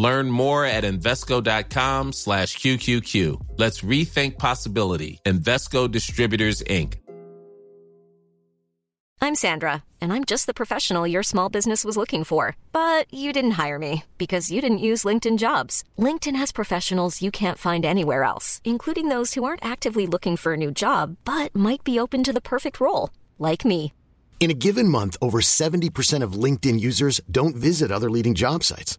Learn more at Invesco.com slash QQQ. Let's rethink possibility. Investco Distributors, Inc. I'm Sandra, and I'm just the professional your small business was looking for. But you didn't hire me because you didn't use LinkedIn jobs. LinkedIn has professionals you can't find anywhere else, including those who aren't actively looking for a new job, but might be open to the perfect role, like me. In a given month, over 70% of LinkedIn users don't visit other leading job sites.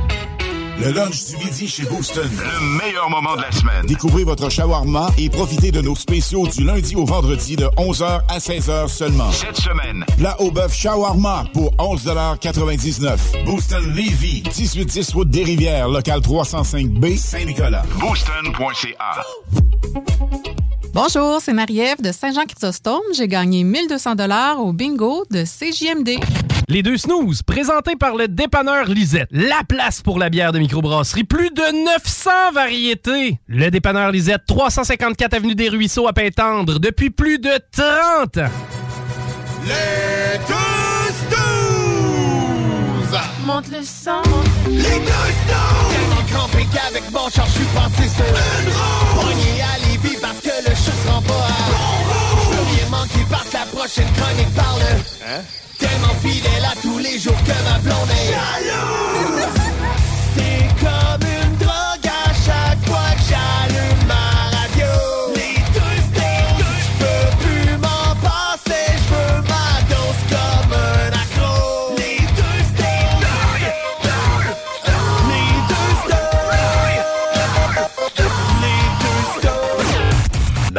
Le lunch du midi chez Booston. Le meilleur moment de la semaine. Découvrez votre shawarma et profitez de nos spéciaux du lundi au vendredi de 11h à 16h seulement. Cette semaine. Plat au bœuf shawarma pour 11,99 Booston Levy. 1810 route des Rivières, local 305B, Saint-Nicolas. Booston.ca. Bonjour, c'est Marie-Ève de Saint-Jean-Chrysostome. J'ai gagné 1200 dollars au bingo de CJMD. Les deux snooze, présentés par le dépanneur Lisette. La place pour la bière de microbrasserie. Plus de 900 variétés. Le dépanneur Lisette, 354 Avenue des Ruisseaux à Pintendre, depuis plus de 30 ans. Les deux snooze! Monte le sang. Les deux snooze! Tellement crampé qu'avec mon char, je suis passé sur une roue. Prochaine chronique parle. Hein? Tellement fidèle à tous les jours que ma blonde est jalouse. C'est comme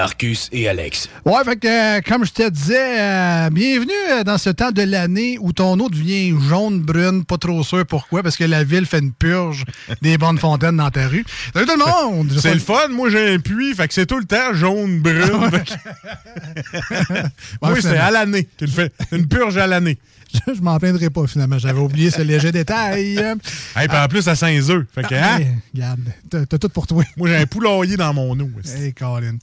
Marcus et Alex. Ouais, fait que, euh, comme je te disais, euh, bienvenue euh, dans ce temps de l'année où ton eau devient jaune, brune, pas trop sûr pourquoi, parce que la ville fait une purge des bonnes fontaines dans ta rue. Salut tout le monde! C'est le fun, moi j'ai un puits, fait que c'est tout le temps jaune, brune. Moi, c'est à l'année qu'il fait. Une purge à l'année. Je, m'en plaindrai pas, finalement. J'avais oublié ce léger détail. Hey, puis en plus, à Saint-Eux. Fait que, hein? Hey, regarde, t'as t'as tout pour toi. Moi, j'ai un poulailler dans mon eau. Hey, Colin.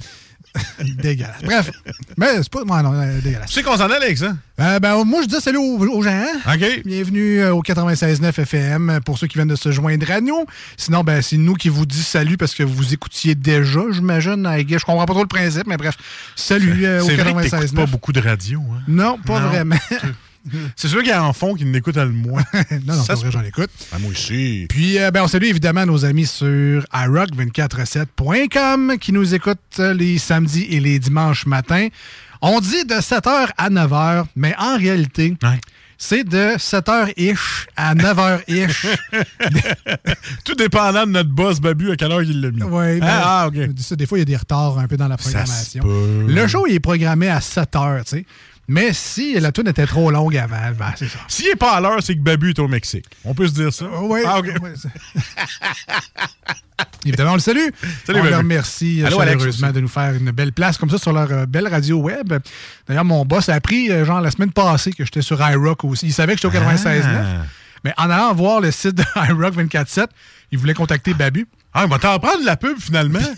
dégueulasse. Bref, mais c'est pas moi, non, euh, dégueulasse. Tu sais qu'on s'en allait avec ça? Euh, ben, moi, je dis salut aux, aux gens. OK. Bienvenue euh, au 96.9 FM euh, pour ceux qui viennent de se joindre à nous. Sinon, ben, c'est nous qui vous dit salut parce que vous écoutiez déjà, j'imagine. Je comprends pas trop le principe, mais bref. Salut euh, au C'est vrai que t'écoutes 96.9. pas beaucoup de radio. Hein? Non, pas Non. vraiment. C'est sûr qu'il y en font qui l'écoutent le moins. non, non, se vrai, j'en écoute. Ah, moi aussi. Puis, euh, ben, on salue évidemment nos amis sur iRock247.com qui nous écoutent les samedis et les dimanches matins. On dit de 7h à 9h, mais en réalité, c'est de 7h-ish à 9h-ish. Tout dépendant de notre boss Babu à quelle heure il l'a mis. Oui, ben, ah, ah, OK. je dis ça, des fois, il y a des retards un peu dans la programmation. Le show, il est programmé à 7 h, tu sais. Mais si la tune était trop longue avant, ben, c'est ça. S'il n'est pas à l'heure, c'est que Babu est au Mexique. On peut se dire ça? oui. Ah, OK. Évidemment, on le salue. Salut, on Babu. le remercie euh, Allô, chaleureusement de nous faire une belle place comme ça sur leur euh, belle radio web. D'ailleurs, mon boss a appris, euh, genre, la semaine passée que j'étais sur iRock aussi. Il savait que j'étais au 96.9. Ah. Mais en allant voir le site de iRock 24.7, il voulait contacter Babu. Ah, il va t'en prendre la pub finalement.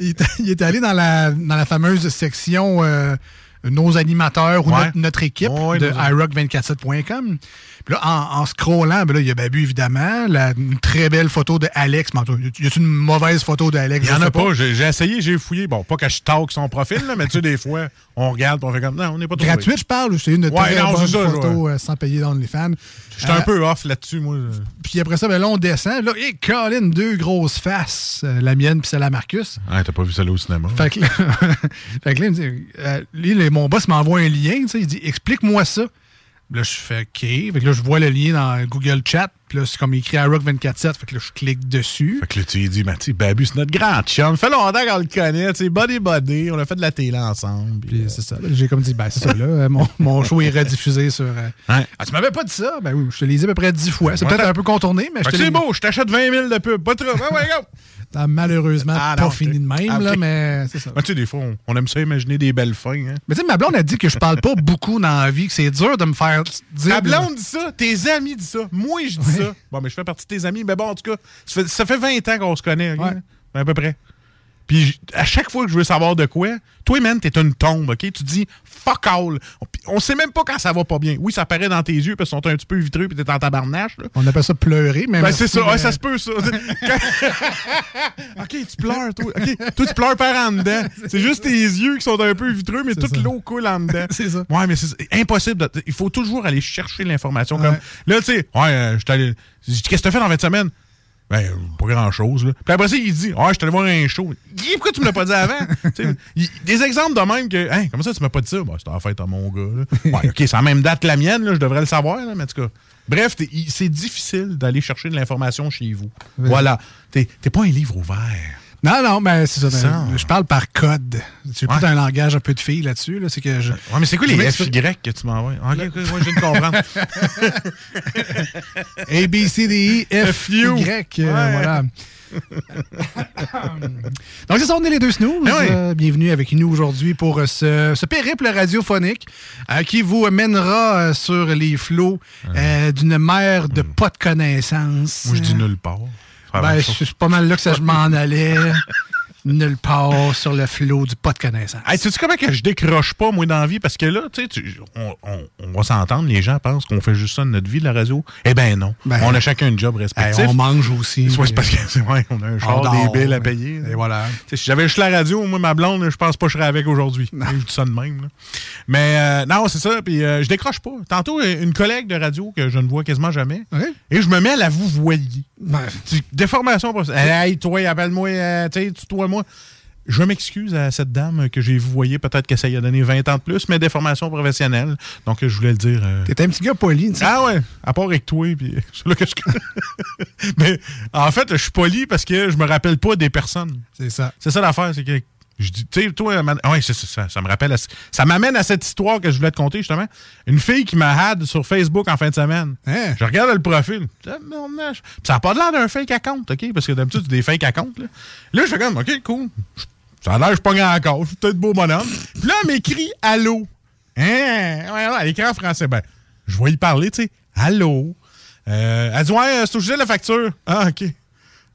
il, est- il est allé dans la, dans la fameuse section euh, nos animateurs ou Ouais. notre, notre équipe Ouais, de nos- iRock247.com. Puis là, en, en scrollant, ben là, il y a Babu, évidemment, la, une très belle photo de Alex. Y a une mauvaise photo d'Alex? Il n'y en a pas. J'ai essayé, j'ai fouillé. Bon, pas que je talk son profil, là, mais tu sais, des fois, on regarde et on fait comme. Non, on n'est pas trop. Gratuite, je parle, ou c'est une Ouais, très non, bonne c'est ça, photo euh, sans payer dans les fans. J'étais un peu off là-dessus, moi. Puis après ça, ben là, on descend. Là, et Colin, deux grosses faces, euh, la mienne puis celle à Marcus. Ah, t'as pas vu ça là au cinéma. Fait que là, fait que là, il me dit, euh, mon boss m'envoie un lien, tu sais, il dit explique-moi ça. Là, je fais OK. Fait que là, je vois le lien dans Google Chat. Puis là, c'est comme écrit à Rock 24.7. Fait que là, je clique dessus. Fait que là, tu lui dis, sais, Babu, c'est notre grand chum. Fait longtemps qu'on le connaît. Tu sais, body body. On a fait de la télé ensemble. Puis c'est ça. J'ai comme dit, ben, c'est ça, là. euh, Mon, mon show est rediffusé sur. euh, Ah, tu m'avais pas dit ça? Ben oui, je te l'ai dit à peu près dix fois. C'est Ouais, peut-être un peu contourné, mais je Fait te c'est beau, je t'achète 20 000 de pub. Pas trop. Ouais, ouais, go. T'as malheureusement Ah, pas fini de même, Ah, là, ok. mais c'est ça. Ah, tu sais, des fois, on, on aime ça imaginer des belles fins. Hein. Mais tu sais, ma blonde a dit que je parle pas beaucoup dans la vie, que c'est dur de me faire dire. Ta blonde dit ça, tes amis disent ça, moi je dis ça. Bon, mais je fais partie de tes amis, mais bon, en tout cas, ça fait, ça fait 20 ans qu'on se connaît, OK? À peu près. Puis à chaque fois que je veux savoir de quoi, toi, man, t'es une tombe, OK? Tu dis fuck all. On sait même pas quand ça va pas bien. Oui, ça paraît dans tes yeux parce qu'ils sont un petit peu vitreux puis t'es en tabarnache, là. On appelle ça pleurer, mais. Ben, c'est ça, ouais, ça se peut, ça. OK, tu pleures, toi. OK, toi, tu pleures par en dedans. C'est juste tes yeux qui sont un peu vitreux, mais toute l'eau coule en dedans. C'est ça. Ouais, mais c'est impossible. de- il faut toujours aller chercher l'information. Comme, là, tu sais, ouais, euh, je Qu'est-ce que t'as fait dans 20 semaines? Ben, pas grand-chose. Puis après ça, il dit, ouais, je suis allé voir un show. Pourquoi tu me l'as pas dit avant? Il- des exemples de même que, hein, comment ça, tu m'as pas dit ça? Ben, c'était en fait à mon gars, là. Ouais, OK, c'est en même date que la mienne, là, je devrais le savoir, là, mais en tout cas. Bref, c'est difficile d'aller chercher de l'information chez vous. Voilà. T'es pas un livre ouvert. Non, non, mais c'est ça. Ça. Je parle par code. J'ai Ouais. tout un langage un peu de fille là-dessus. Là. C'est que je. Ouais, mais c'est quoi les. FY que tu m'envoies? Ok, ok, moi, je viens de comprendre. A, B, C, D, E, F, FU. Y. euh, Ouais. voilà. Donc, c'est ça, on est les deux snooze. Oui. Euh, bienvenue avec nous aujourd'hui pour euh, ce, ce périple radiophonique euh, qui vous mènera sur les flots d'une mer de pas de connaissances. Moi, je dis nulle part. La Ben, c'est pas mal là que ça je m'en allais. Nulle part sur le flot du pas de connaissances. Hey, tu sais comment que je décroche pas, moi, dans la vie? Parce que là, tu sais, on, on- on va s'entendre, les gens pensent qu'on fait juste ça de notre vie, de la radio. Eh ben non. Ben, on a chacun un job Hey, respectif. on mange aussi. Ouais, c'est parce que c'est vrai, on a un char, On des dort, billes à ouais. payer. Et voilà. Sais, si j'avais juste la radio, moi, ma blonde, je pense pas que je serais avec aujourd'hui. Je dis ça de même. là. Mais euh, non, c'est ça. Puis euh, je décroche pas. Tantôt, euh, une collègue de radio que je ne vois quasiment jamais, Ouais. et je me mets à la vous voyer. Ben, Déformation. pas- Hey, toi, appelle-moi, euh, tu sais, toi, moi. Je m'excuse à cette dame que j'ai voyée, peut-être que ça y a donné 20 ans de plus, mais déformation professionnelle. Donc, je voulais le dire. euh, T'es un petit gars poli, tu sais. ah ouais, à part avec toi, puis c'est là que je... Mais en fait, je suis poli parce que je me rappelle pas des personnes. C'est ça. C'est ça l'affaire, c'est que je dis, tu sais, toi, man- ouais, c'est ça, ça, ça me rappelle, à ça m'amène à cette histoire que je voulais te conter justement. Une fille qui m'a had sur Facebook en fin de semaine. Hein? Je regarde le profil. Puis Ça n'a pas l'air d'un fake account, OK? Parce que d'habitude, c'est des fake accounts. Là, là je fais comme, OK, cool. Ça a l'air, je suis pas grand encore. Je suis peut-être beau bonhomme. Puis là, elle m'écrit Allô. Hein? Ouais, ouais, elle écrit en français. Ben, je vais y parler, tu sais. Allô? Euh, elle dit, ouais, c'est au sujet de la facture. Ah, OK.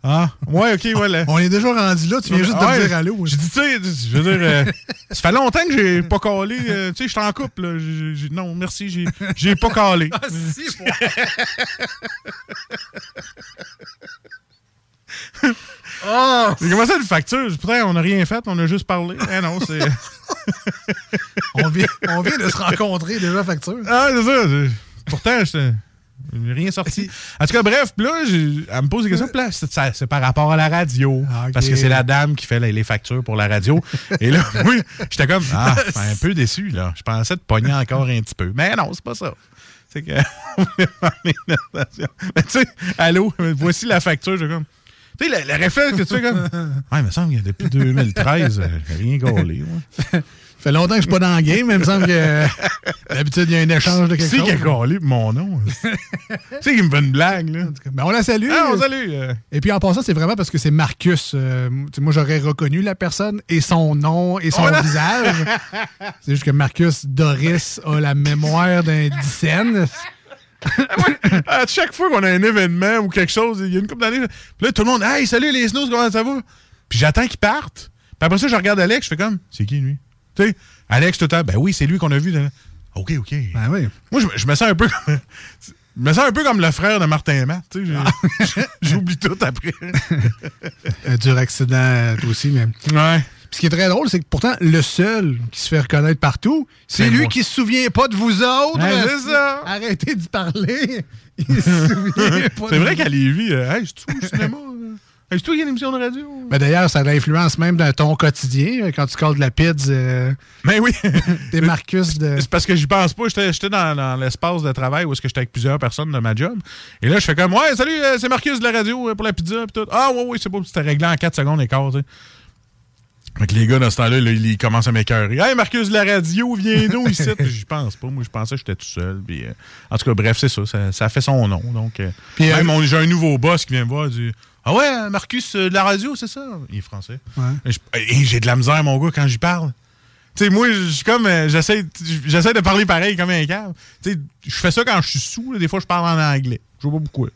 Ah, ouais, OK, ouais. là. On est déjà rendu là, tu viens juste de Ouais, me dire allô. J'ai dit, tu sais, je veux dire, euh, ça fait longtemps que j'ai pas calé. euh, tu sais, je suis en couple. là. J'ai- j'ai- non, merci, j'ai j'ai pas calé. Ah, Oh! J'ai commencé une facture? Putain, on n'a rien fait, on a juste parlé. Eh non, c'est. on, vient, on vient de se rencontrer déjà, facture. Ah, c'est ça. Pourtant, j'étais- rien sorti. En tout cas, bref, là, j'ai- elle me pose des questions. Là, c'est par rapport à la radio. Ah. Parce que c'est la dame qui fait les, les factures pour la radio. Et là, oui, j'étais comme, ah, un peu déçu, là. Je pensais te pogner encore un petit peu. Mais non, c'est pas ça. C'est que. Mais tu sais, allô, voici la facture. J'ai comme. Tu sais, le, le réflexe que tu fais comme. Ouais, il me semble que depuis 2013, euh, j'ai rien gaulé. Fait longtemps que je suis pas dans le game, mais il me semble que d'habitude, il y a un échange de quelque C'est chose. qui a collé mon nom. c'est qui me fait une blague, là. Ben, on la salue. Ah, on salue. euh. Et puis en passant, c'est vraiment parce que c'est Marcus. euh, moi, j'aurais reconnu la personne et son nom et son Oh visage. c'est juste que Marcus Doris a la mémoire d'un dixaine. à chaque fois qu'on a un événement ou quelque chose, il y a une couple d'années, puis là, tout le monde, hey, salut les snooze, comment ça va? Puis j'attends qu'ils partent. Puis après ça, je regarde Alex, je fais comme, c'est qui lui? Tu sais, Alex, tout le temps, ben oui, c'est lui qu'on a vu. dans- OK, OK. Ben oui. Moi, je, me- je me sens un peu comme. Je me sens un peu comme le frère de Martin et Matt. tu sais, j'ai- J'oublie tout après. Un dur accident, toi aussi. Mais... Ouais. Puis ce qui est très drôle, c'est que pourtant, le seul qui se fait reconnaître partout, c'est lui moi. qui se souvient pas de vous autres. Ouais, c'est ça. Arrêtez d'y parler. Il se souvient pas C'est vrai qu'à Lévis, euh, hey, c'est-tu au cinéma? Euh? Hey, c'est-tu qu'il y a une émission de radio? Ben D'ailleurs, ça a l'influence même dans ton quotidien. euh, Quand tu colles de la pizza, euh, Ben oui. t'es Marcus de... C'est parce que j'y pense pas. J'étais dans, dans l'espace de travail où est-ce que j'étais avec plusieurs personnes de ma job. Et là, je fais comme, ouais, salut, euh, c'est Marcus de la radio euh, pour la pizza. Pis tout. Ah, ouais, ouais, c'est beau. C'était réglé en 4 secondes et quart, tu sais. Fait que les gars, dans ce temps-là, là, ils commencent à m'écœurer. Hey, Marcus de la radio, viens nous ici? J'y pense pas. Moi, je pensais que j'étais tout seul. Euh, en tout cas, bref, c'est ça, ça. ça fait son nom. Donc, euh, Puis, même, on- j'ai un nouveau boss qui vient me voir. Dit, ah ouais, euh, Marcus euh, de la radio, c'est ça? Il est français. Ouais. J'ai de la misère, mon gars, quand j'y parle. Tu sais, moi, je comme. euh, J'essaie de parler pareil comme un cave. Tu sais, je fais ça quand je suis sous. là. Des fois, je parle en anglais. Je vois pas pourquoi.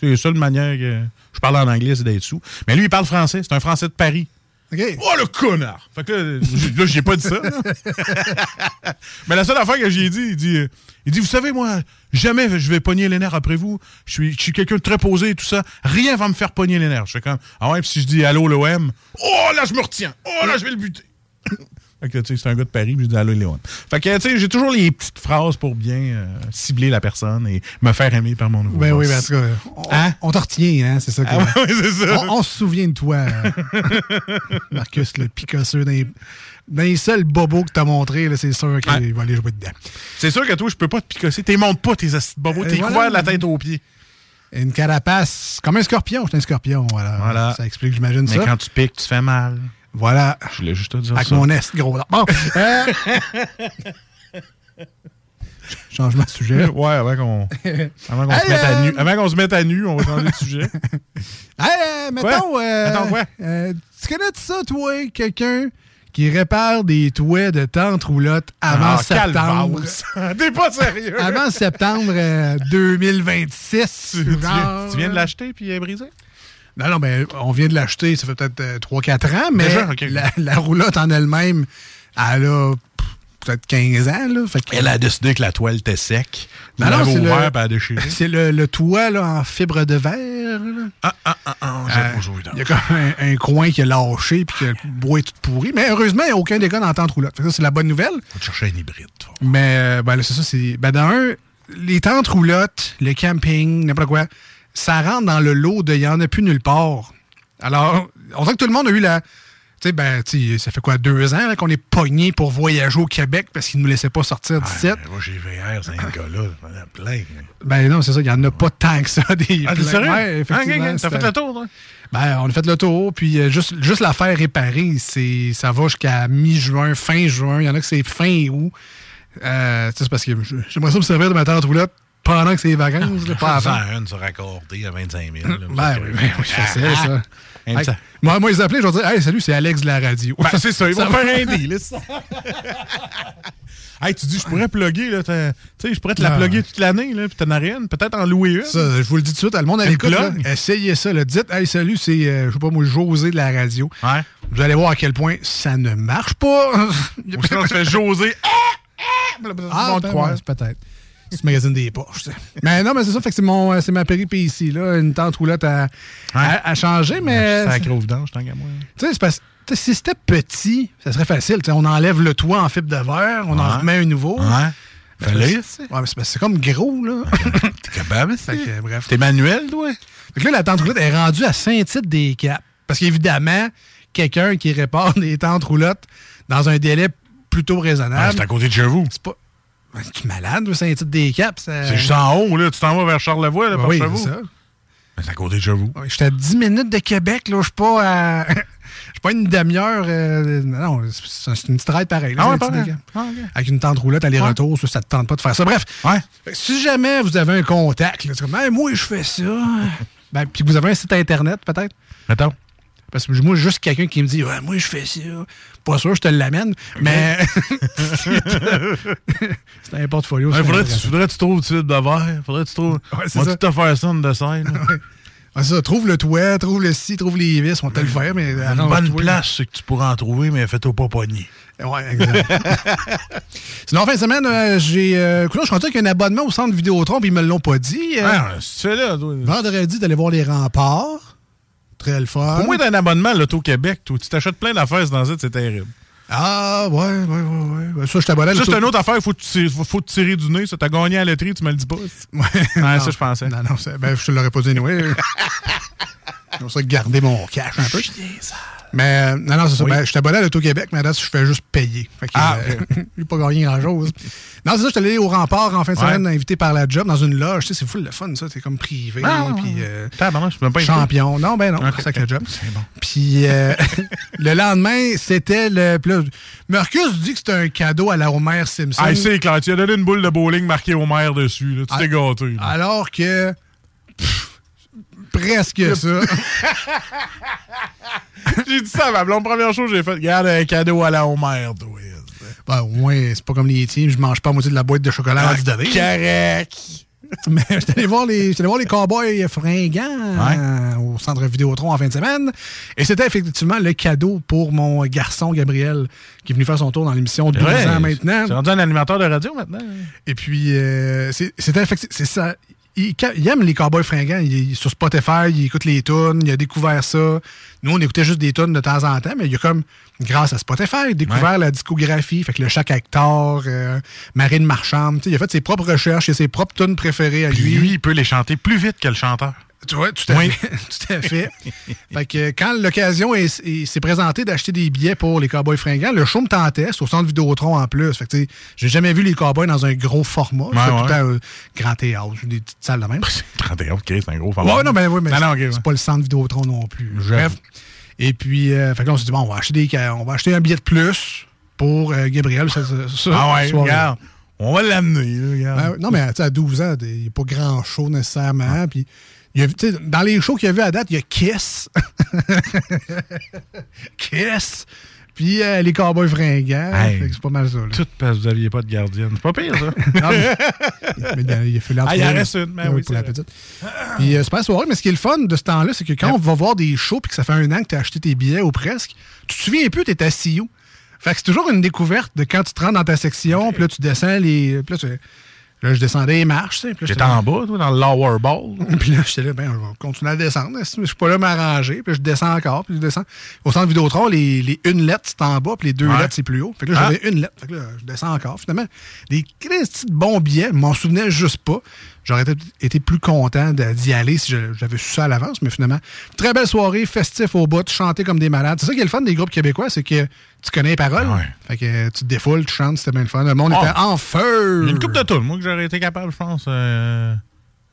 C'est la seule manière que je parle en anglais, c'est d'être sous. Mais lui, il parle français. C'est un français de Paris. Oh, le connard! Fait que là, j'ai pas dit ça. Mais la seule affaire que j'ai dit, il dit, euh, il dit, vous savez, moi, jamais je vais pogner les nerfs après vous. Je suis, je suis quelqu'un de très posé et tout ça. Rien va me faire pogner les nerfs. Je fais comme, ah ouais, puis si je dis allô l'OM, oh là, je me retiens. Oh là, je vais le buter. Fait que, tu sais, c'est un gars de Paris, puis je dis allô l'OM. Fait que, tu sais, j'ai toujours les petites phrases pour bien euh, cibler la personne et me faire aimer par mon nouveau Ben oui, ben, en tout cas, on, Hein? on te retient, hein, c'est ça. que- Ah ouais, c'est ça. On, on se souvient de toi, euh, Marcus, le picosseux. Dans les, dans les seuls bobos que t'as montré, là, c'est sûr qu'il Ouais. va aller jouer dedans. C'est sûr que toi, je peux pas te picosser. T'es montes pas tes bobos. T'es voilà. couvert de la tête aux pieds. Une carapace, comme un scorpion. C'est un scorpion, voilà. Voilà. Ça explique, j'imagine, Mais ça. quand tu piques, tu fais mal. Voilà. Je voulais juste te dire Avec ça. mon est gros. là. Bon. euh, Changement de sujet. Ouais, avant qu'on avant qu'on se mette à euh, nu. Avant qu'on se mette à nu, on va changer de sujet. Hey, euh, mettons, euh, quoi? euh, tu connais ça, toi, quelqu'un qui répare des toits de tente roulotte avant Ah, septembre? T'es pas sérieux? avant septembre euh, 2026. tu, viens, genre. tu viens de l'acheter puis il est brisé? Non, non, ben, on vient de l'acheter, ça fait peut-être euh, 3-4 ans, mais Déjà? La, la roulotte en elle-même, elle a peut-être 15 ans. Là, fait que- Elle a décidé que la toile était sec. Non, Elle non, c'est ouvert le-. C'est le, le toit là, en fibre de verre. là. Ah, ah, ah, ah, Euh, Il y a comme un, un coin qui a lâché puis que le bois est tout pourri. Mais heureusement, il n'y a aucun dégât dans la tente roulotte. Ça, c'est la bonne nouvelle. On va chercher un hybride. toi. Mais euh, ben, là, c'est ça. C'est, ben, dans un, les tentes roulottes, le camping, n'importe quoi, ça rentre dans le lot de il n'y en a plus nulle part. Alors, on dirait que tout le monde a eu la. Tu sais, ben, ça fait quoi, deux ans qu'on est pogné pour voyager au Québec parce qu'ils ne nous laissaient pas sortir d'ici. Ouais, moi, j'ai VR, c'est un gars-là. A plein. Ben non, c'est ça, il n'y en a pas tant que ça. Des Ah, t'es sérieux? Ouais, effectivement. Ah, ok. T'as fait le tour, toi? Ben, on a fait le tour, puis euh, juste, juste la faire réparer, c'est, ça va jusqu'à mi-juin, fin juin. Il y en a que c'est fin août. Euh, tu sais, c'est parce que je- j'aimerais ça me servir de ma tente roulotte pendant que c'est les vacances, là, pas avant. Faire une se raccorder à 25 000. là. Ben oui, ben oui, facile, ça. Un Hey, moi, moi, ils appelaient, je vais dire, hey, salut, c'est Alex de la radio. Ben, c'est ça, ils vont faire un deal. hey, tu dis, je pourrais plugger, là. Tu sais, je pourrais te la Ah. plugger toute l'année, là, puis t'en as rien. Peut-être en louer une. Ça, je vous le dis tout de suite, le monde à l'écoute, essayez ça. Là. Dites, hey, salut, c'est, euh, je sais pas moi, José de la radio. Ouais. Vous allez voir à quel point ça ne marche pas. Ou sinon, tu fais José. Ah, vont te ben, peut-être. C'est magazine des poches. ça. mais non, mais c'est ça, fait que c'est mon, c'est ma péripétie, là. Une tente roulotte à, à, à changer, mais. Sacré au vidange, tant qu'à moi. Tu sais, c'est parce tu sais, si c'était petit, ça serait facile. Tu on enlève le toit en fibre de verre, on en remet un nouveau. Ouais. Mais Fallait, c'est- Ouais, mais c'est parce que c'est comme gros, là. T'es capable, que, bref. T'es manuel, toi? Fait que là, la tente roulotte est rendue à Saint-Tite-des-Caps. Parce qu'évidemment, quelqu'un qui répare des tentes roulottes dans un délai plutôt Ah, raisonnable. c'est à côté de chez vous. c'est pas. Tu es malade, Saint-Tite-des-Caps? ça- C'est juste en haut, là. Tu t'en vas vers Charlevoix, là, par oui, chez c'est vous. ça. Mais c'est à côté de chez vous. Ouais, J'étais à 10 minutes de Québec, là. Je suis pas à. Je suis pas une demi-heure. euh, non, c'est une petite ride pareille. Ah ouais. Ah, ok. Avec une tente roulette aller-retour, ça, ça te tente pas de faire ça. Bref, Ouais. Si jamais vous avez un contact, là, c'est comme, Hey, moi, je fais ça. ben, puis vous avez un site Internet, peut-être? Mettons. Parce que moi, juste quelqu'un qui me dit, ouais, moi, je fais ça. Pas sûr, je te l'amène. Mais. c'est un portfolio. Il c'est faudrait, tu- faudrait que tu trouves sais, de verre. Faudrait que tu trouves. Ouais, on va te faire ça de scène. Ouais, ça, trouve le toit, trouve le ci, trouve les vis. On va te le faire, mais. Une bonne place, c'est que tu pourras en trouver, mais fais-toi pas pogner. Ouais, exact. Sinon, en fin de semaine, euh, j'ai. Euh, je suis content qu'il y a un abonnement au centre Vidéotron, puis ils me l'ont pas dit. Euh, Ah, c'est fait là, toi. vendredi, d'aller voir les remparts. Très le fun. Pour moi, t'as un abonnement l'Auto-Québec. Tu t'achètes plein d'affaires dans ça, c'est terrible. Ah, ouais, ouais, ouais, ouais. ouais. Ça, je t'abonnais. C'est une autre affaire, il faut, te tirer- faut, faut te tirer du nez. Ça, t'as gagné à la loterie, tu me le dis pas. Ouais, non. ça, je pensais. Non, non, ben, je te l'aurais pas dit, anyway. Comme ça, garder mon cash un peu. Mais, euh, non, non, c'est ça. Oui. Ben, je suis abonné à l'Auto-Québec, mais là, je fais juste payer. Fait que, Ah, euh, j'ai pas gagné grand-chose. Non, c'est ça, je suis allé au rempart en fin de Ouais. semaine, invité par la job, dans une loge. Tu sais, c'est fou le fun, ça. C'est comme privé. Ah, puis, euh, Tabarnak, je peux même pas champion. Non, ben non, Ok, c'est que le job. C'est bon. Puis euh, le lendemain, c'était le. là, Marcus dit que c'était un cadeau à la Homer Simpson. Ah, c'est clair. Tu as donné une boule de bowling marquée maire dessus. Là. Tu t'es Ah. gâté. là. Alors que. pff, presque ça. J'ai dit ça à ma blonde. Première chose j'ai faite, regarde un cadeau à la Homer, toi. Ben, au moins, c'est pas comme les tiens, je mange pas la moitié de la boîte de chocolat Ah, du donné. Correct. Mais j'étais allé voir les, voir les cowboys fringants euh, au centre Vidéotron en fin de semaine. Et c'était effectivement le cadeau pour mon garçon Gabriel, qui est venu faire son tour dans l'émission 12 Ouais, ans maintenant. C'est rendu un animateur de radio maintenant. Et puis, euh, c'est ça. Il, aime les cowboys fringants. Il, sur Spotify, il écoute les tunes. Il a découvert ça. Nous, on écoutait juste des tunes de temps en temps, mais il a comme, grâce à Spotify, découvert la discographie. Fait que le Chaque Hector, euh, Marine Marchand, tu sais, il a fait ses propres recherches, il a ses propres tunes préférées à Puis lui. lui, il peut les chanter plus vite que le chanteur. Tu vois, tout à Oui. fait. tout à fait. fait que quand l'occasion est- est- s'est présentée d'acheter des billets pour les Cowboys fringants, le show me tentait, c'est au centre Vidéotron en plus. Fait que tu sais, j'ai jamais vu les Cowboys dans un gros format. Ouais, tout ouais. le temps euh, grand théâtre, des petites salles de même. 31, ok, c'est un gros faveur. Ouais, non, ben oui, mais Non, non, ok, c'est ouais. pas le centre Vidéotron non plus. Bref. Et puis, euh, fait que là, on s'est dit, bon, on va acheter, des, on va acheter un billet de plus pour euh, Gabriel. Ça, ça, ça, Ah ouais, soirée. regarde. On va l'amener, regarde. Ben, non, mais tu sais, à 12 ans, il n'y a pas grand show nécessairement. Puis, il y a- tu sais, dans les shows qu'il y a vu à date, il y a Kiss. Kiss. Puis euh, les Cowboys fringants. Hey. C'est pas mal ça. là. Tout parce que vous n'aviez pas de gardienne. C'est pas pire, ça. Non, mais- mais il a- il a fait Ah, il en reste une, ben oui, pour la petite. Puis euh, c'est pas soirée, mais ce qui est le fun de ce temps-là, c'est que quand on va voir des shows puis que ça fait un an que tu as acheté tes billets ou presque, tu te souviens plus, tu es assis où. Fait que c'est toujours une découverte de quand tu te rends dans ta section, puis là, tu descends les. Puis là, tu- là, je descendais les marches, J'étais en bas, toi, dans le lower ball. puis là, j'étais là, ben, on va continuer à descendre. Je suis pas là à m'arranger? Puis je descends encore, puis je descends. Au centre Vidéotron, les, les une lettre, c'est en bas, puis les deux Ouais. lettres, c'est plus haut. Fait que là, Ah. j'avais une lettre. Fait que là, je descends encore. Finalement, des petits bons billets, je m'en souvenais juste pas. J'aurais été- plus content d'y aller si j'avais su ça à l'avance, mais finalement, très belle soirée, festif au bout, chanter comme des malades. C'est ça qui est le fun des groupes québécois, c'est que tu connais les paroles. Ouais. Fait que tu te défoules, tu chantes, c'était bien le fun. Le monde Oh. était en feu. Il y a une coupe de tunes, moi, que j'aurais été capable, je pense. Euh,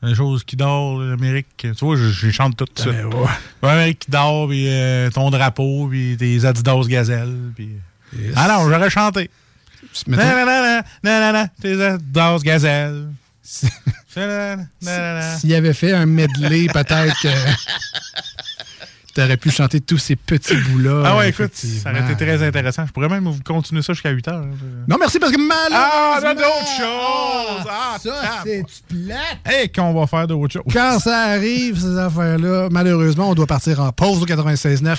une chose qui dort, l'Amérique. Tu vois, je, je les chante toutes de suite. Ben ouais. L'Amérique qui dort, puis euh, ton drapeau, puis tes Adidas Gazelle. Puis... Ah non, j'aurais chanté. Nanana, nanana, tes Adidas Gazelle. S'il avait fait un medley, peut-être que t'aurais pu chanter tous ces petits bouts-là. Ah ouais, écoute, ça aurait été très intéressant. Je pourrais même vous continuer ça jusqu'à 8 heures. hein. Non, merci parce que Ah, malheureusement... on a d'autres choses! Ah, ça, c'est plate? Hey, qu'on va faire d'autres choses. Quand ça arrive, ces affaires-là, malheureusement, on doit partir en pause au 96.9.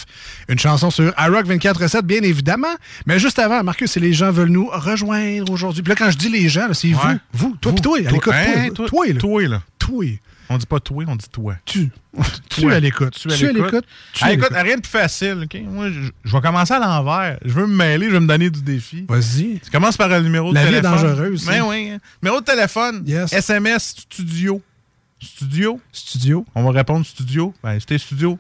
Une chanson sur iRock 24.7, bien évidemment. Mais juste avant, Marcus, si les gens veulent nous rejoindre aujourd'hui. Puis là, quand je dis les gens, c'est vous. Vous. Toi, Vous. puis toi. Toi. Hein, toi. toi. Toi, On dit pas toi, on dit toi. Tu. Tu à l'écoute. Tu à l'écoute. Tu à écoute, l'écoute. rien de plus facile, OK? Moi, je, vais commencer à l'envers. Je veux me mêler, je veux me donner du défi. Vas-y. Tu commences par le numéro La de vie est téléphone. dangereuse, Ben ça. oui. Numéro de téléphone. Yes. SMS studio. Studio? Studio. On va répondre studio. Ben, c'était studio.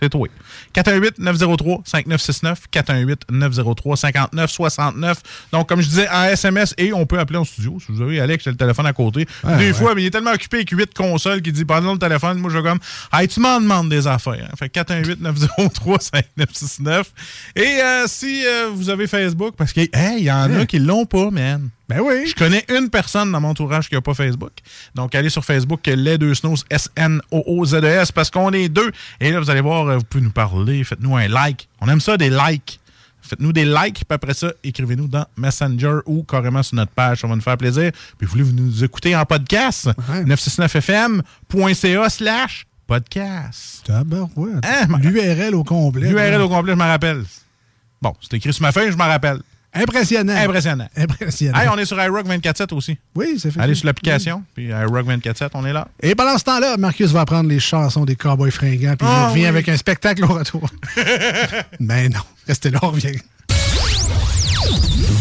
C'est toi. 418-903-5969, 418-903-5969. Donc, comme je disais, en SMS et on peut appeler en studio. Si vous avez Alex, j'ai le téléphone à côté. des fois, mais il est tellement occupé avec 8 consoles qu'il dit, pendant le téléphone, moi, je vais comme, hey, tu m'en demandes des affaires. Fait 418-903-5969. Et euh, si euh, vous avez Facebook, parce qu'il hey, y en a qui l'ont pas, man. Ben oui. Je connais une personne dans mon entourage qui n'a pas Facebook. Donc, allez sur Facebook, les deux snows, S-N-O-O-Z-E-S, parce qu'on est deux. Et là, vous allez voir, vous pouvez nous parler, faites-nous un like. On aime ça, des likes. Faites-nous des likes, puis après ça, écrivez-nous dans Messenger ou carrément sur notre page. Ça va nous faire plaisir. Puis, vous voulez nous écouter en podcast? 969fm.ca slash podcast. Tabarouette. L'URL au complet. L'URL au complet, je m'en rappelle. Bon, c'est écrit sur ma feuille, je m'en rappelle. Impressionnant. Impressionnant. Impressionnant. Hey, on est sur iRock 24.7 aussi. Oui, c'est fait. Allez sur l'application, puis iRock 24.7, on est là. Et pendant ce temps-là, Marcus va apprendre les chansons des Cowboys fringants, puis il Ah, revient oui. avec un spectacle au retour. Mais non, restez là, on revient.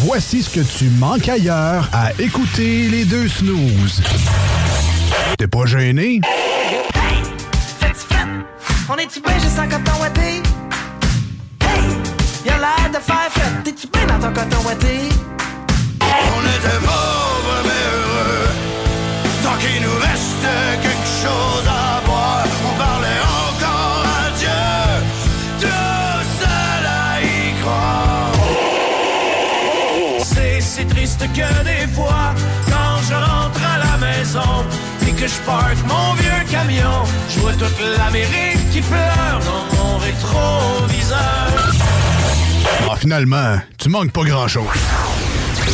Voici ce que tu manques ailleurs à écouter les deux snooze. T'es pas gêné? On est-tu bien juste en coton? Hey! L'air de faire. T'es-tu bien dans ton coton? On était pauvres mais heureux. Tant qu'il nous restait quelque chose à boire, on parlait encore à Dieu. Tout seul y croire. C'est si triste que des fois, quand je rentre à la maison et que je parque mon vieux camion, je vois toute l'Amérique qui pleure dans mon rétroviseur. Ah, finalement, tu manques pas grand-chose.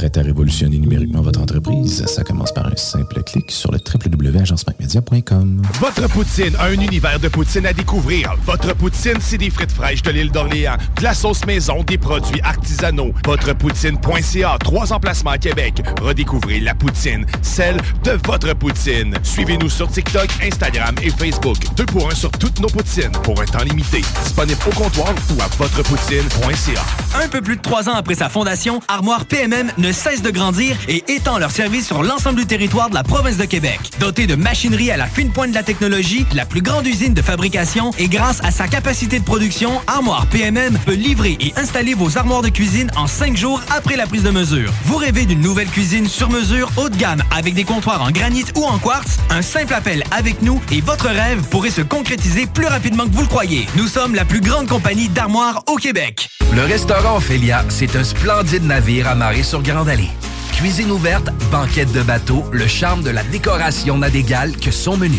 Prêt à révolutionner numériquement votre entreprise? Ça commence par un simple clic sur le www.agencemacmedia.com. Votre poutine, un univers de poutine à découvrir. Votre poutine, c'est des frites fraîches de l'île d'Orléans, de la sauce maison, des produits artisanaux. Votrepoutine.ca, trois emplacements à Québec. Redécouvrez la poutine, celle de votre poutine. Suivez-nous sur TikTok, Instagram et Facebook. Deux pour un sur toutes nos poutines, pour un temps limité. Disponible au comptoir ou à votrepoutine.ca. Un peu plus de trois ans après sa fondation, Armoire PMM ne cesse de grandir et étend leur service sur l'ensemble du territoire de la province de Québec. Dotée de machinerie à la fine pointe de la technologie, la plus grande usine de fabrication et grâce à sa capacité de production, Armoire PMM peut livrer et installer vos armoires de cuisine en cinq jours après la prise de mesure. Vous rêvez d'une nouvelle cuisine sur mesure haut de gamme avec des comptoirs en granit ou en quartz? Un simple appel avec nous et votre rêve pourrait se concrétiser plus rapidement que vous le croyez. Nous sommes la plus grande compagnie d'armoires au Québec. Le restaurant Ophélia, c'est un splendide navire amarré sur Cuisine ouverte, banquette de bateau, le charme de la décoration n'a d'égal que son menu.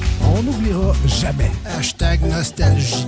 On n'oubliera jamais. Hashtag nostalgie.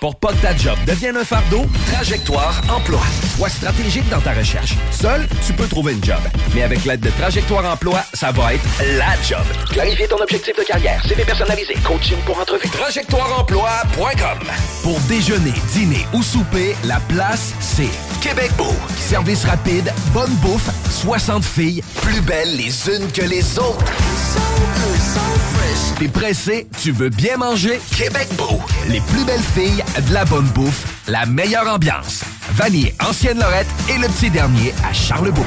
Pour pas que ta job devienne un fardeau, Trajectoire Emploi. Sois stratégique dans ta recherche. Seul, tu peux trouver une job. Mais avec l'aide de Trajectoire Emploi, ça va être la job. Clarifier ton objectif de carrière, CV personnalisé, coaching pour entrevue. TrajectoireEmploi.com Pour déjeuner, dîner ou souper, la place, c'est Québec Beau. Service rapide, bonne bouffe, 60 filles, plus belles les unes que les autres. T'es pressé, tu veux bien manger? Québec Beau. Les plus belles filles, de la bonne bouffe, la meilleure ambiance. Vanier, Ancienne Lorette et le petit dernier à Charlebourg.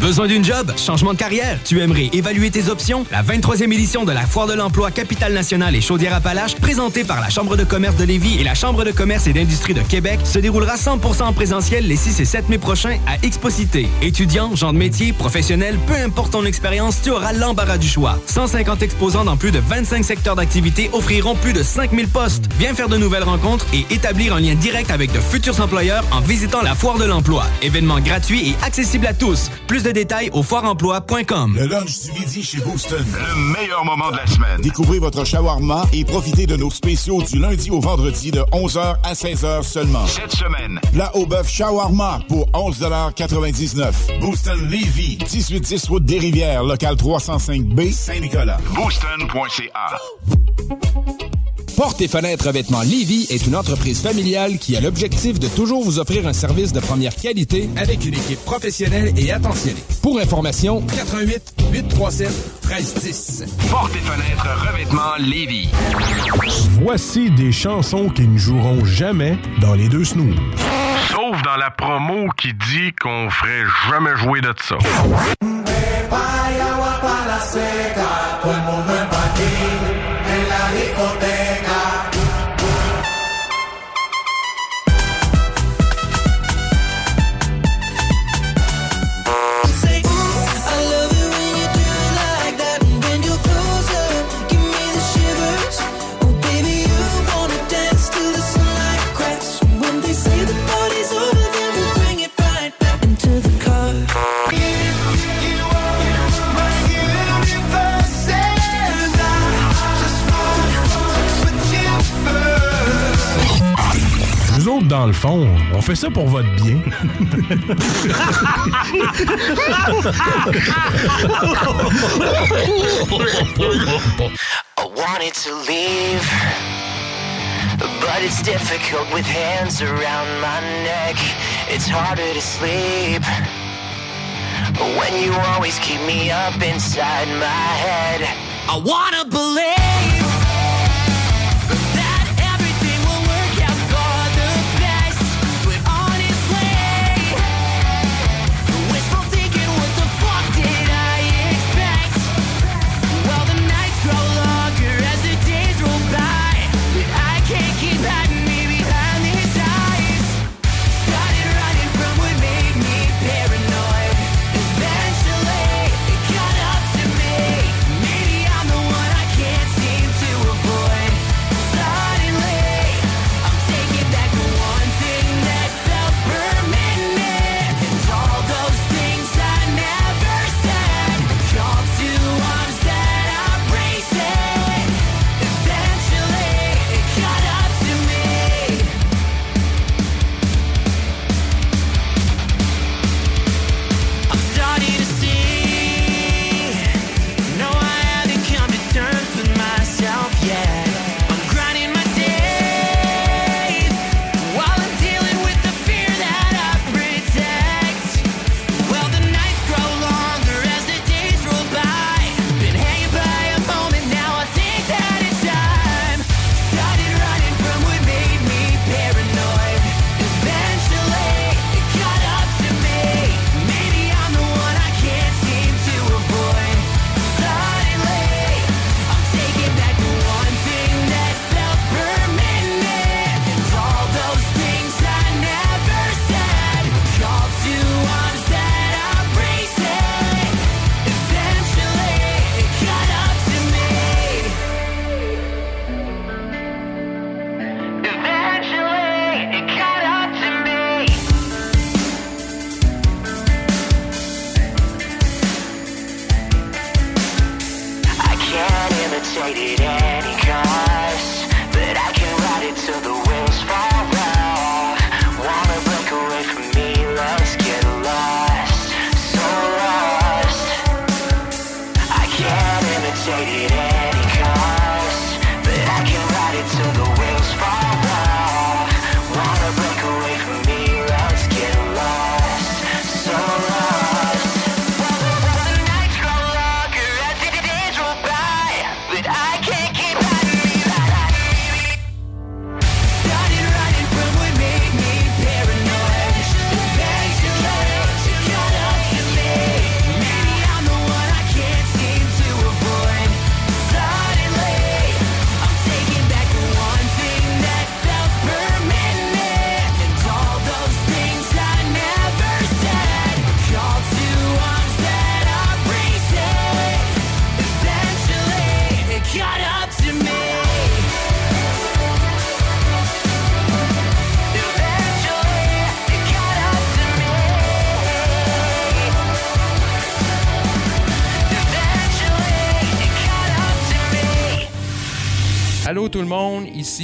Besoin d'une job? Changement de carrière? Tu aimerais évaluer tes options? La 23e édition de la Foire de l'emploi Capitale nationale et Chaudière-Appalaches, présentée par la Chambre de commerce de Lévis et la Chambre de commerce et d'industrie de Québec, se déroulera 100% en présentiel les 6 et 7 mai prochains à Exposité. Étudiants, gens de métier, professionnels, peu importe ton expérience, tu auras l'embarras du choix. 150 exposants dans plus de 25 secteurs d'activité offriront plus de 5000 postes. Viens faire de nouvelles rencontres et établir un lien direct avec de futurs employeurs en visitant la Foire de l'emploi. Événement gratuit et accessible à tous. Plus de détails au foireemploi.com. Le lunch du midi chez Booston. Le meilleur moment de la semaine. Découvrez votre shawarma et profitez de nos spéciaux du lundi au vendredi de 11h à 16h seulement. Cette semaine, plat au bœuf shawarma pour 11,99 Booston Levy, 1810 route des Rivières, local 305B, Saint-Nicolas. Booston.ca. Porte et fenêtres revêtement Lévy est une entreprise familiale qui a l'objectif de toujours vous offrir un service de première qualité avec une équipe professionnelle et attentionnée. Pour information, 88 837 1310. Porte et fenêtres revêtement Lévis. Voici des chansons qui ne joueront jamais dans les deux snooze. Sauf dans la promo qui dit qu'on ferait jamais jouer de ça. autres, dans le fond, on fait ça pour votre bien. I wanted to leave, but it's difficult with hands around my neck. It's harder to sleep. When you always keep me up inside my head, I wanna believe.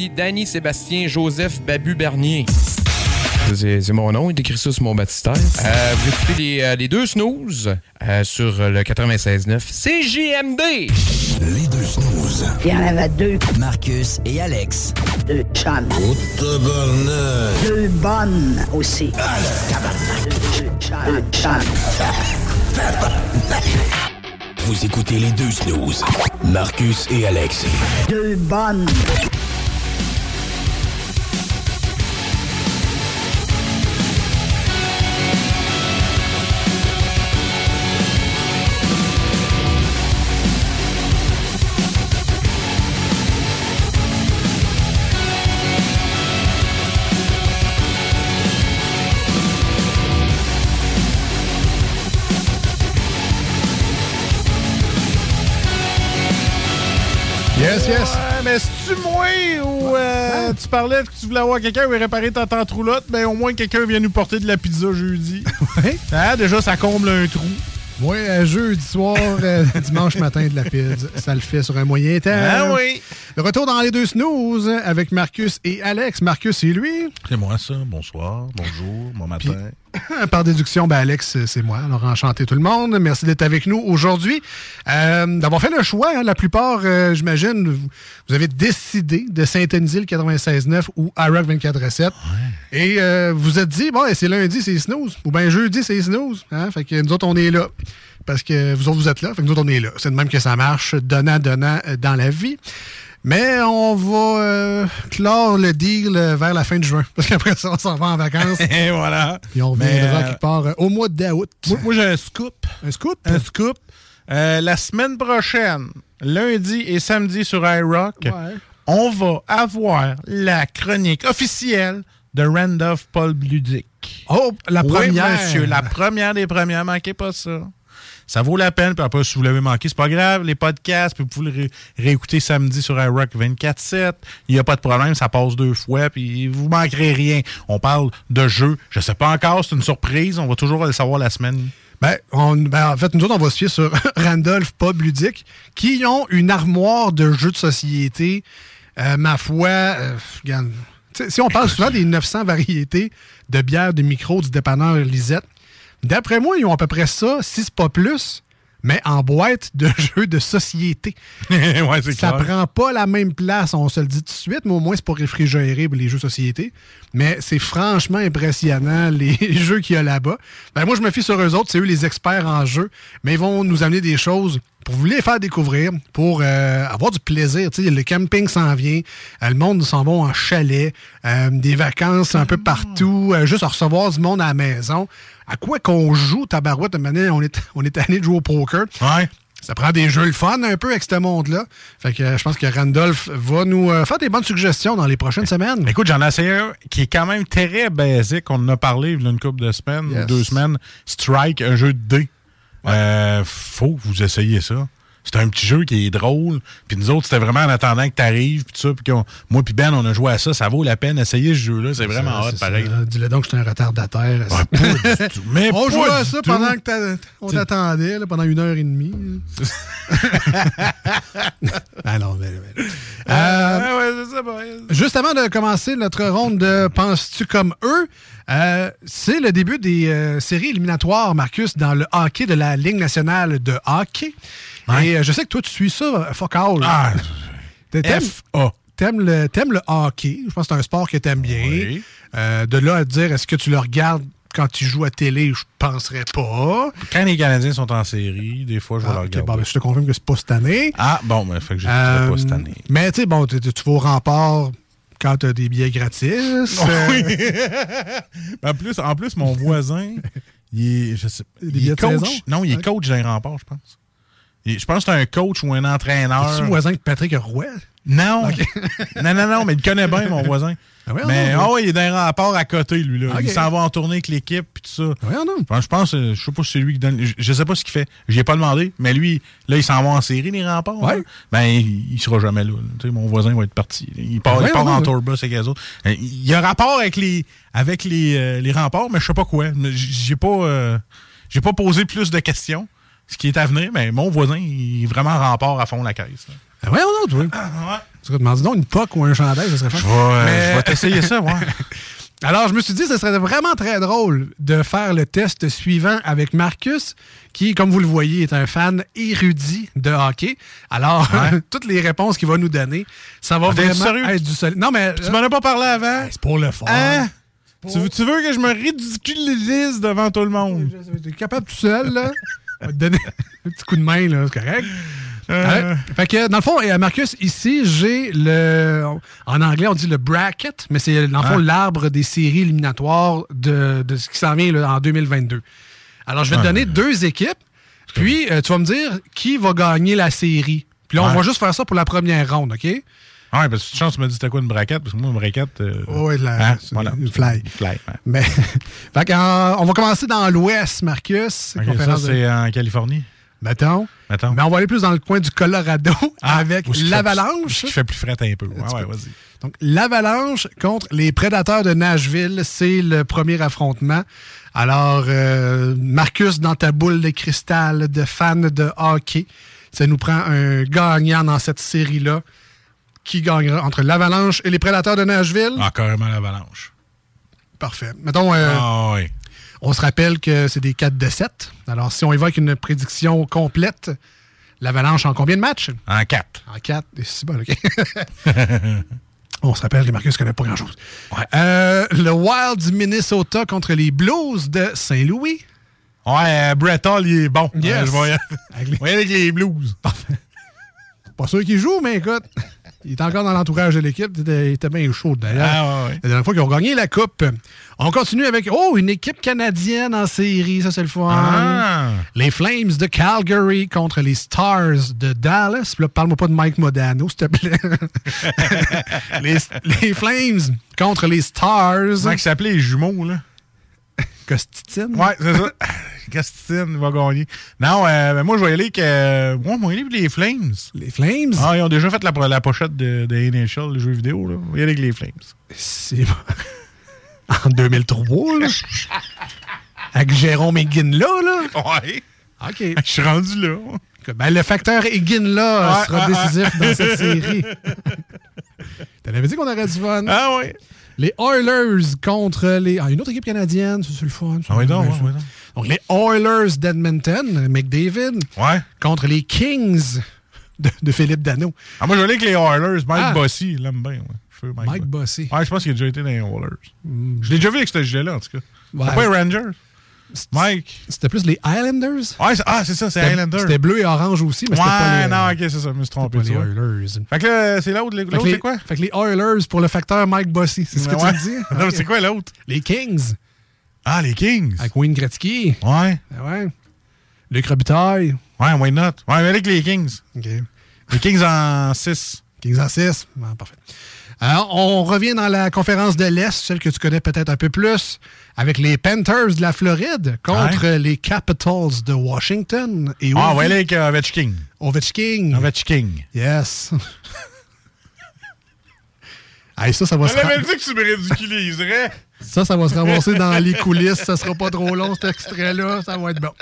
Danny Sébastien Joseph Babu Bernier. C'est mon nom, il écrit ça sur mon baptistère. Euh, vous écoutez les, euh, deux snooze euh, sur le 96.9 CJMD. Les deux snooze. Il y en avait deux. Marcus et Alex. Deux chums. Deux bonnes aussi. Deux, deux chums. Vous écoutez les deux snooze. Marcus et Alex. Deux bonnes. Ouais, mais c'est-tu moins ou euh, tu parlais que tu voulais avoir quelqu'un qui réparer ta tente roulotte? Ben, au moins, quelqu'un vient nous porter de la pizza jeudi. Ah, déjà, ça comble un trou. Oui, euh, jeudi soir, euh, dimanche matin de la pizza. Ça le fait sur un moyen temps. Ah oui! Le retour dans les deux snooze avec Marcus et Alex. Marcus, c'est lui? C'est moi, ça. Bonsoir, bonjour, bon matin. Par déduction, ben Alex, c'est moi. Alors, enchanté tout le monde. Merci d'être avec nous aujourd'hui. Euh, D'avoir fait le choix, hein, la plupart, euh, j'imagine, vous, vous avez décidé de synthétiser le 96.9 ou iRock 24.7. Et euh, vous êtes dit, bon, c'est lundi, c'est snooze. Ou bien jeudi, c'est snooze. Hein? Fait que nous autres, on est là. Parce que vous autres, vous êtes là. Fait que nous autres, on est là. C'est de même que ça marche, donnant, donnant euh, dans la vie. Mais on va euh, clore le deal euh, vers la fin de juin. Parce qu'après ça, on s'en va en vacances. Et voilà. Et on reviendra euh, quelque part euh, au mois d'août. Moi, moi, j'ai un scoop. Un scoop? Un scoop. Euh, la semaine prochaine, lundi et samedi sur iRock, on va avoir la chronique officielle de Randolph Paul Bludic. Oh, la Oui, première. monsieur, la première des premières. Manquez pas ça. Ça vaut la peine. Puis après, si vous l'avez manqué, c'est pas grave. Les podcasts, puis vous pouvez le ré- réécouter samedi sur iRock 24-7. Il n'y a pas de problème. Ça passe deux fois. Puis vous manquerez rien. On parle de jeux. Je sais pas encore. C'est une surprise. On va toujours le savoir la semaine. Ben, on- ben, en fait, nous autres, on va se fier sur Randolph Pub Ludique, qui ont une armoire de jeux de société. Euh, ma foi, euh, regarde, si on parle souvent des 900 variétés de bières de micro du dépanneur Lisette, d'après moi, ils ont à peu près ça, si c'est pas plus, mais en boîte de jeux de société. ouais, c'est Ça clair. prend pas la même place, on se le dit tout de suite, mais au moins c'est pas réfrigéré pour les jeux de société. Mais c'est franchement impressionnant les jeux qu'il y a là-bas. Ben, moi, je me fie sur eux autres, c'est eux les experts en jeux, mais ils vont nous amener des choses pour vous les faire découvrir, pour euh, avoir du plaisir. Tu sais, le camping s'en vient, euh, le monde s'en va en chalet, euh, des vacances un peu partout, euh, juste à recevoir du monde à la maison. À quoi qu'on joue, tabarouette, de manière, on est, on est allé jouer au poker. Ouais. Ça prend des jeux le fun un peu avec ce monde-là. Fait que euh, je pense que Randolph va nous euh, faire des bonnes suggestions dans les prochaines semaines. Écoute, j'en ai essayé un qui est quand même très basique. On en a parlé il y a une couple de semaines, Yes. deux semaines. Strike, un jeu de dés. Euh, faut que vous essayiez ça. C'est un petit jeu qui est drôle. Puis nous autres, c'était vraiment en attendant que tu arrives. Puis tout ça. Puis qu'on- moi puis Ben, on a joué à ça. Ça vaut la peine. Essayez ce jeu-là. C'est vraiment hot, pareil. ça. Dis-le donc que je suis un retardataire. pas du tout. Mais on jouait à ça tout. pendant que on t'attendait pendant une heure et demie. ah non, mais, mais- Euh, ouais, ça. Juste avant de commencer notre ronde de Penses-tu comme eux, euh, c'est le début des euh, séries éliminatoires, Marcus, dans le hockey de la Ligue nationale de hockey. Et euh, je sais que toi, tu suis ça, euh, fuck all. Ah, T'aimes- F.A. T'aimes le, le hockey. Je pense que c'est un sport que t'aimes bien. Euh, de là à te dire, est-ce que tu le regardes quand tu joues à télé? Je penserais pas. Quand les Canadiens sont en série, des fois, je vais Ah, le regarder. bon, ben, je te confirme que c'est pas cette année. Ah, bon, ben, fait que je ne Euh, pas cette année. Mais tu sais, bon, tu tu vas au rempart quand t'as des billets gratis. Euh, Oui. en, plus, en plus, mon voisin, il est, je sais, Des il billets est de coach. saison? Non, il est coach d'un rempart, je pense. Je pense que c'est un coach ou un entraîneur. Es-tu voisin de Patrick Roy? Non. non, non, non, mais il connaît bien, mon voisin. Ah ouais, mais non, ah ouais, il est d'un rempart à côté, lui. Là. Il s'en va en tournée avec l'équipe puis tout ça. Non. Enfin, je pense, euh, je sais pas si c'est lui qui donne. Je, je sais pas ce qu'il fait. J'y ai pas demandé, mais lui, là, il s'en va en série, les remparts. Ouais. Ben, il, il sera jamais là. mon voisin va être parti. Il part, Ouais, il part en tourbus avec les autres. Euh, Il y a un rapport avec les, avec les, euh, les remparts, mais je sais pas quoi. J'ai pas, euh, j'ai pas posé plus de questions. Ce qui est à venir, mais mon voisin, il est vraiment rempart à fond la caisse. là. Ah ouais, non, toi. Tu demandes donc une poque ou un chandail, ça serait fun. Je vais, Mais- je vais t'essayer ça, ouais. Alors, je me suis dit, ce serait vraiment très drôle de faire le test suivant avec Marcus, qui, comme vous le voyez, est un fan érudit de hockey. Alors, Ouais. toutes les réponses qu'il va nous donner, ça va Ah, vraiment être du solide. Non, mais. Tu m'en as pas parlé avant? C'est pour le fun. Hein? Tu, veux, tu veux que je me ridiculise devant tout le monde? T'es capable tout seul, là? On va te donner un petit coup de main, là, c'est correct. Euh. Ouais. Fait que, dans le fond, Marcus, ici, j'ai le. En anglais, on dit le bracket, mais c'est, dans le fond, Ah. l'arbre des séries éliminatoires de, de ce qui s'en vient là, en 2022. Alors, je vais te Ah. donner deux équipes, puis euh, tu vas me dire qui va gagner la série. Puis là, on va juste faire ça pour la première ronde, OK? Ouais, parce que tu chance, tu m'as dit c'était quoi une braquette? Parce que moi, une braquette. euh, Ouais, la- hein, voilà. une fly. Fly, ouais. Mais, fait euh, on va commencer dans l'Ouest, Marcus. Ok, ça, de- c'est en Californie? Mettons. Mais on va aller plus dans le coin du Colorado avec qui fait l'Avalanche. Qui fait plus frais un peu. Ouais, vas-y. Donc, l'Avalanche contre les Prédateurs de Nashville, c'est le premier affrontement. Alors, euh, Marcus, dans ta boule de cristal de fan de hockey, ça nous prend un gagnant dans cette série-là. Qui gagnera entre l'Avalanche et les Prédateurs de Nashville? Ah, carrément l'avalanche. Parfait. Mettons, euh, Ah, oui. on se rappelle que c'est des 4 de 7. Alors, si on évoque une prédiction complète, l'Avalanche en combien de matchs? En 4. En 4. C'est bon, OK. On se rappelle que Marcus ne connaît pas grand-chose. Euh, le Wild du Minnesota contre les Blues de Saint-Louis. Ouais, euh, Brett Hall, il est bon. Yes. Ouais, je aller- je aller avec les Blues. Pas sûr qu'il joue, mais écoute, il est encore dans l'entourage de l'équipe. Il était, bien chaud d'ailleurs. Ah, ouais, ouais. La dernière fois qu'ils ont gagné la Coupe. On continue avec, oh, une équipe canadienne en série. Ça, c'est le fun. Ah. Les Flames de Calgary contre les Stars de Dallas. Puis Là, parle-moi pas de Mike Modano, s'il te plaît. les, les Flames contre les Stars. Comment ils s'appelaient les jumeaux, là? Costitine? Ouais, c'est ça. Costitine va gagner. Non, euh, ben moi, je vais y aller avec. euh, moi, moi, je vais y aller avec les Flames. Les Flames? Ah, ils ont déjà fait la, la pochette de, de NHL, le jeu vidéo, là. Va y aller avec les Flames. C'est en 2003, là. Avec Jérôme Eguin là, là. Ouais. OK. Je suis rendu là. Ben, le facteur Eguin là Ouais, sera décisif dans cette série. T'en avais dit qu'on aurait du fun. Ah oui. Les Oilers contre les. Ah, une autre équipe canadienne, c'est le fun. Ah oui, ça. ouais, donc. Les Oilers d'Edmonton, McDavid, Ouais. contre les Kings de, de Philippe Dano. Ah, moi, je aller avec les Oilers. Mike Ah. Bossy, il l'aime bien. Ouais. Mike, Mike Bo- Bossy. Ouais, je pense qu'il a déjà été dans les Oilers. Je l'ai déjà vu avec ce gilet-là, en tout cas. Ouais. Pas les Rangers. Mike. C'était plus les Highlanders. Ouais, ah, c'est ça, c'est Highlanders. C'était bleu et orange aussi, mais c'était pas Ouais, les, non, ok, c'est ça, je me suis trompé. pas les. Oilers. Fait que là, c'est l'autre, que l'autre, c'est quoi? Fait que les Oilers pour le facteur Mike Bossy. C'est ce que Ouais. tu me dis? Non, Ok. c'est quoi l'autre? Les Kings. Ah, les Kings. Avec Wayne Gretzky. Ouais. Ah ouais. Luc Robitaille. Ouais, why not? Ouais, mais avec les Kings. OK. Les Kings en 6. Kings en 6. parfait. Alors, on revient dans la conférence de l'Est, celle que tu connais peut-être un peu plus, avec les Panthers de la Floride contre les Capitals de Washington. Et Ah, ouais, avec euh, Ovechkin. Ovechkin. Ovechkin. Yes. Hey, ça, ça va se ra- dit que tu me ridiculiserais. Ça, ça va se ramasser dans les coulisses. Ça sera pas trop long, cet extrait-là. Ça va être bon.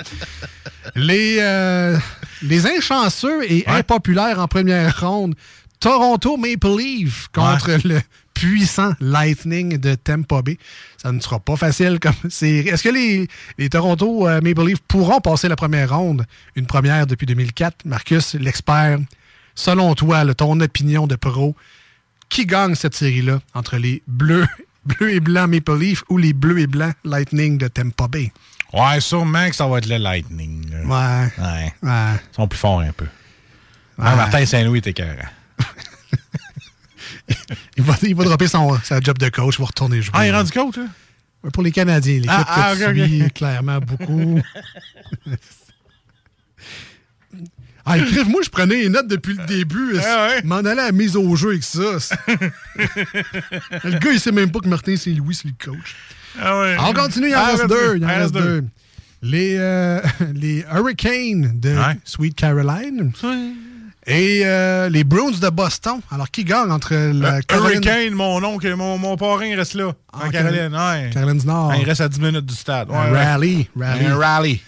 Les, euh, les inchanceux et impopulaires en première ronde, Toronto Maple Leaf contre le puissant Lightning de Tampa Bay. Ça ne sera pas facile comme série. Est-ce que les, les Toronto euh, Maple Leaf pourront passer la première ronde? Une première depuis 2004. Marcus, l'expert, selon toi, là, ton opinion de pro, qui gagne cette série-là entre les bleus, bleus et blancs Maple Leaf ou les bleus et blancs Lightning de Tampa Bay? Ouais, sûrement que ça va être le Lightning. là. Ouais. Ouais. Ouais. Ils sont plus forts un peu. Ouais. Ah, Martin Saint-Louis était écœurant. Il va, il va dropper son, sa job de coach, il va retourner jouer. Ah, il est rendu coach? Ouais, Pour les Canadiens, l'équipe Ah, ah, que ok, tu suis ok. clairement beaucoup. ah, écrive-moi, je prenais les notes depuis le début. Ah, M'en allais à la mise au jeu avec ça. le gars, il sait même pas que Martin Saint-Louis, c'est le coach. Ah ouais. On continue, il en Ah, reste deux. Il en reste deux. Les, euh, les Hurricanes de Ouais. Sweet Caroline et euh, les Bruins de Boston. Alors, qui gagne entre la Caroline... Hurricane, mon oncle, mon, mon parrain reste là. En Caroline, ouais. Caroline du Nord. Il reste à 10 minutes du stade. Un rally. rally. Un rally.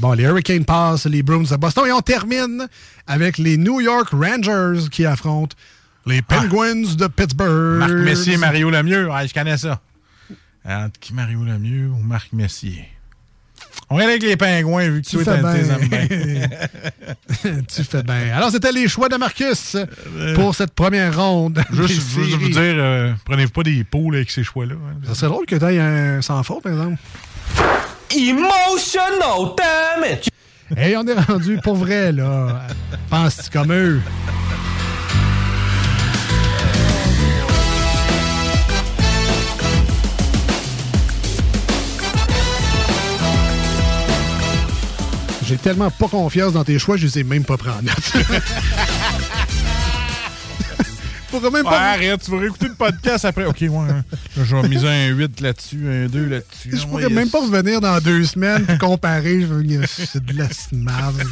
Bon, les Hurricanes passent, les Bruins de Boston. Et on termine avec les New York Rangers qui affrontent les Penguins de Pittsburgh. Marc Messier, Mario Lemieux. Ouais, je connais ça. Entre qui Mario Lemieux ou Marc Messier? On aller avec les pingouins, vu que Tu tu fais bien. tu fais bien. Alors, c'était les choix de Marcus pour cette première ronde. Juste, juste vous dire, euh, prenez pas des poules avec ces choix-là. hein. Ça serait drôle que tu aies un sans faute, par exemple. Emotional damage! Hey, on est rendu pour vrai, là. Pense-tu comme eux? J'ai tellement pas confiance dans tes choix, je les ai même pas pris en note. pourrais même Ouais, pas. arrête, tu vas réécouter le podcast après. OK, ouais. hein. Je vais miser un 8 là-dessus, un 2 là-dessus. Je pourrais même pas revenir dans deux semaines et comparer. Je veux dire, C'est de la smave.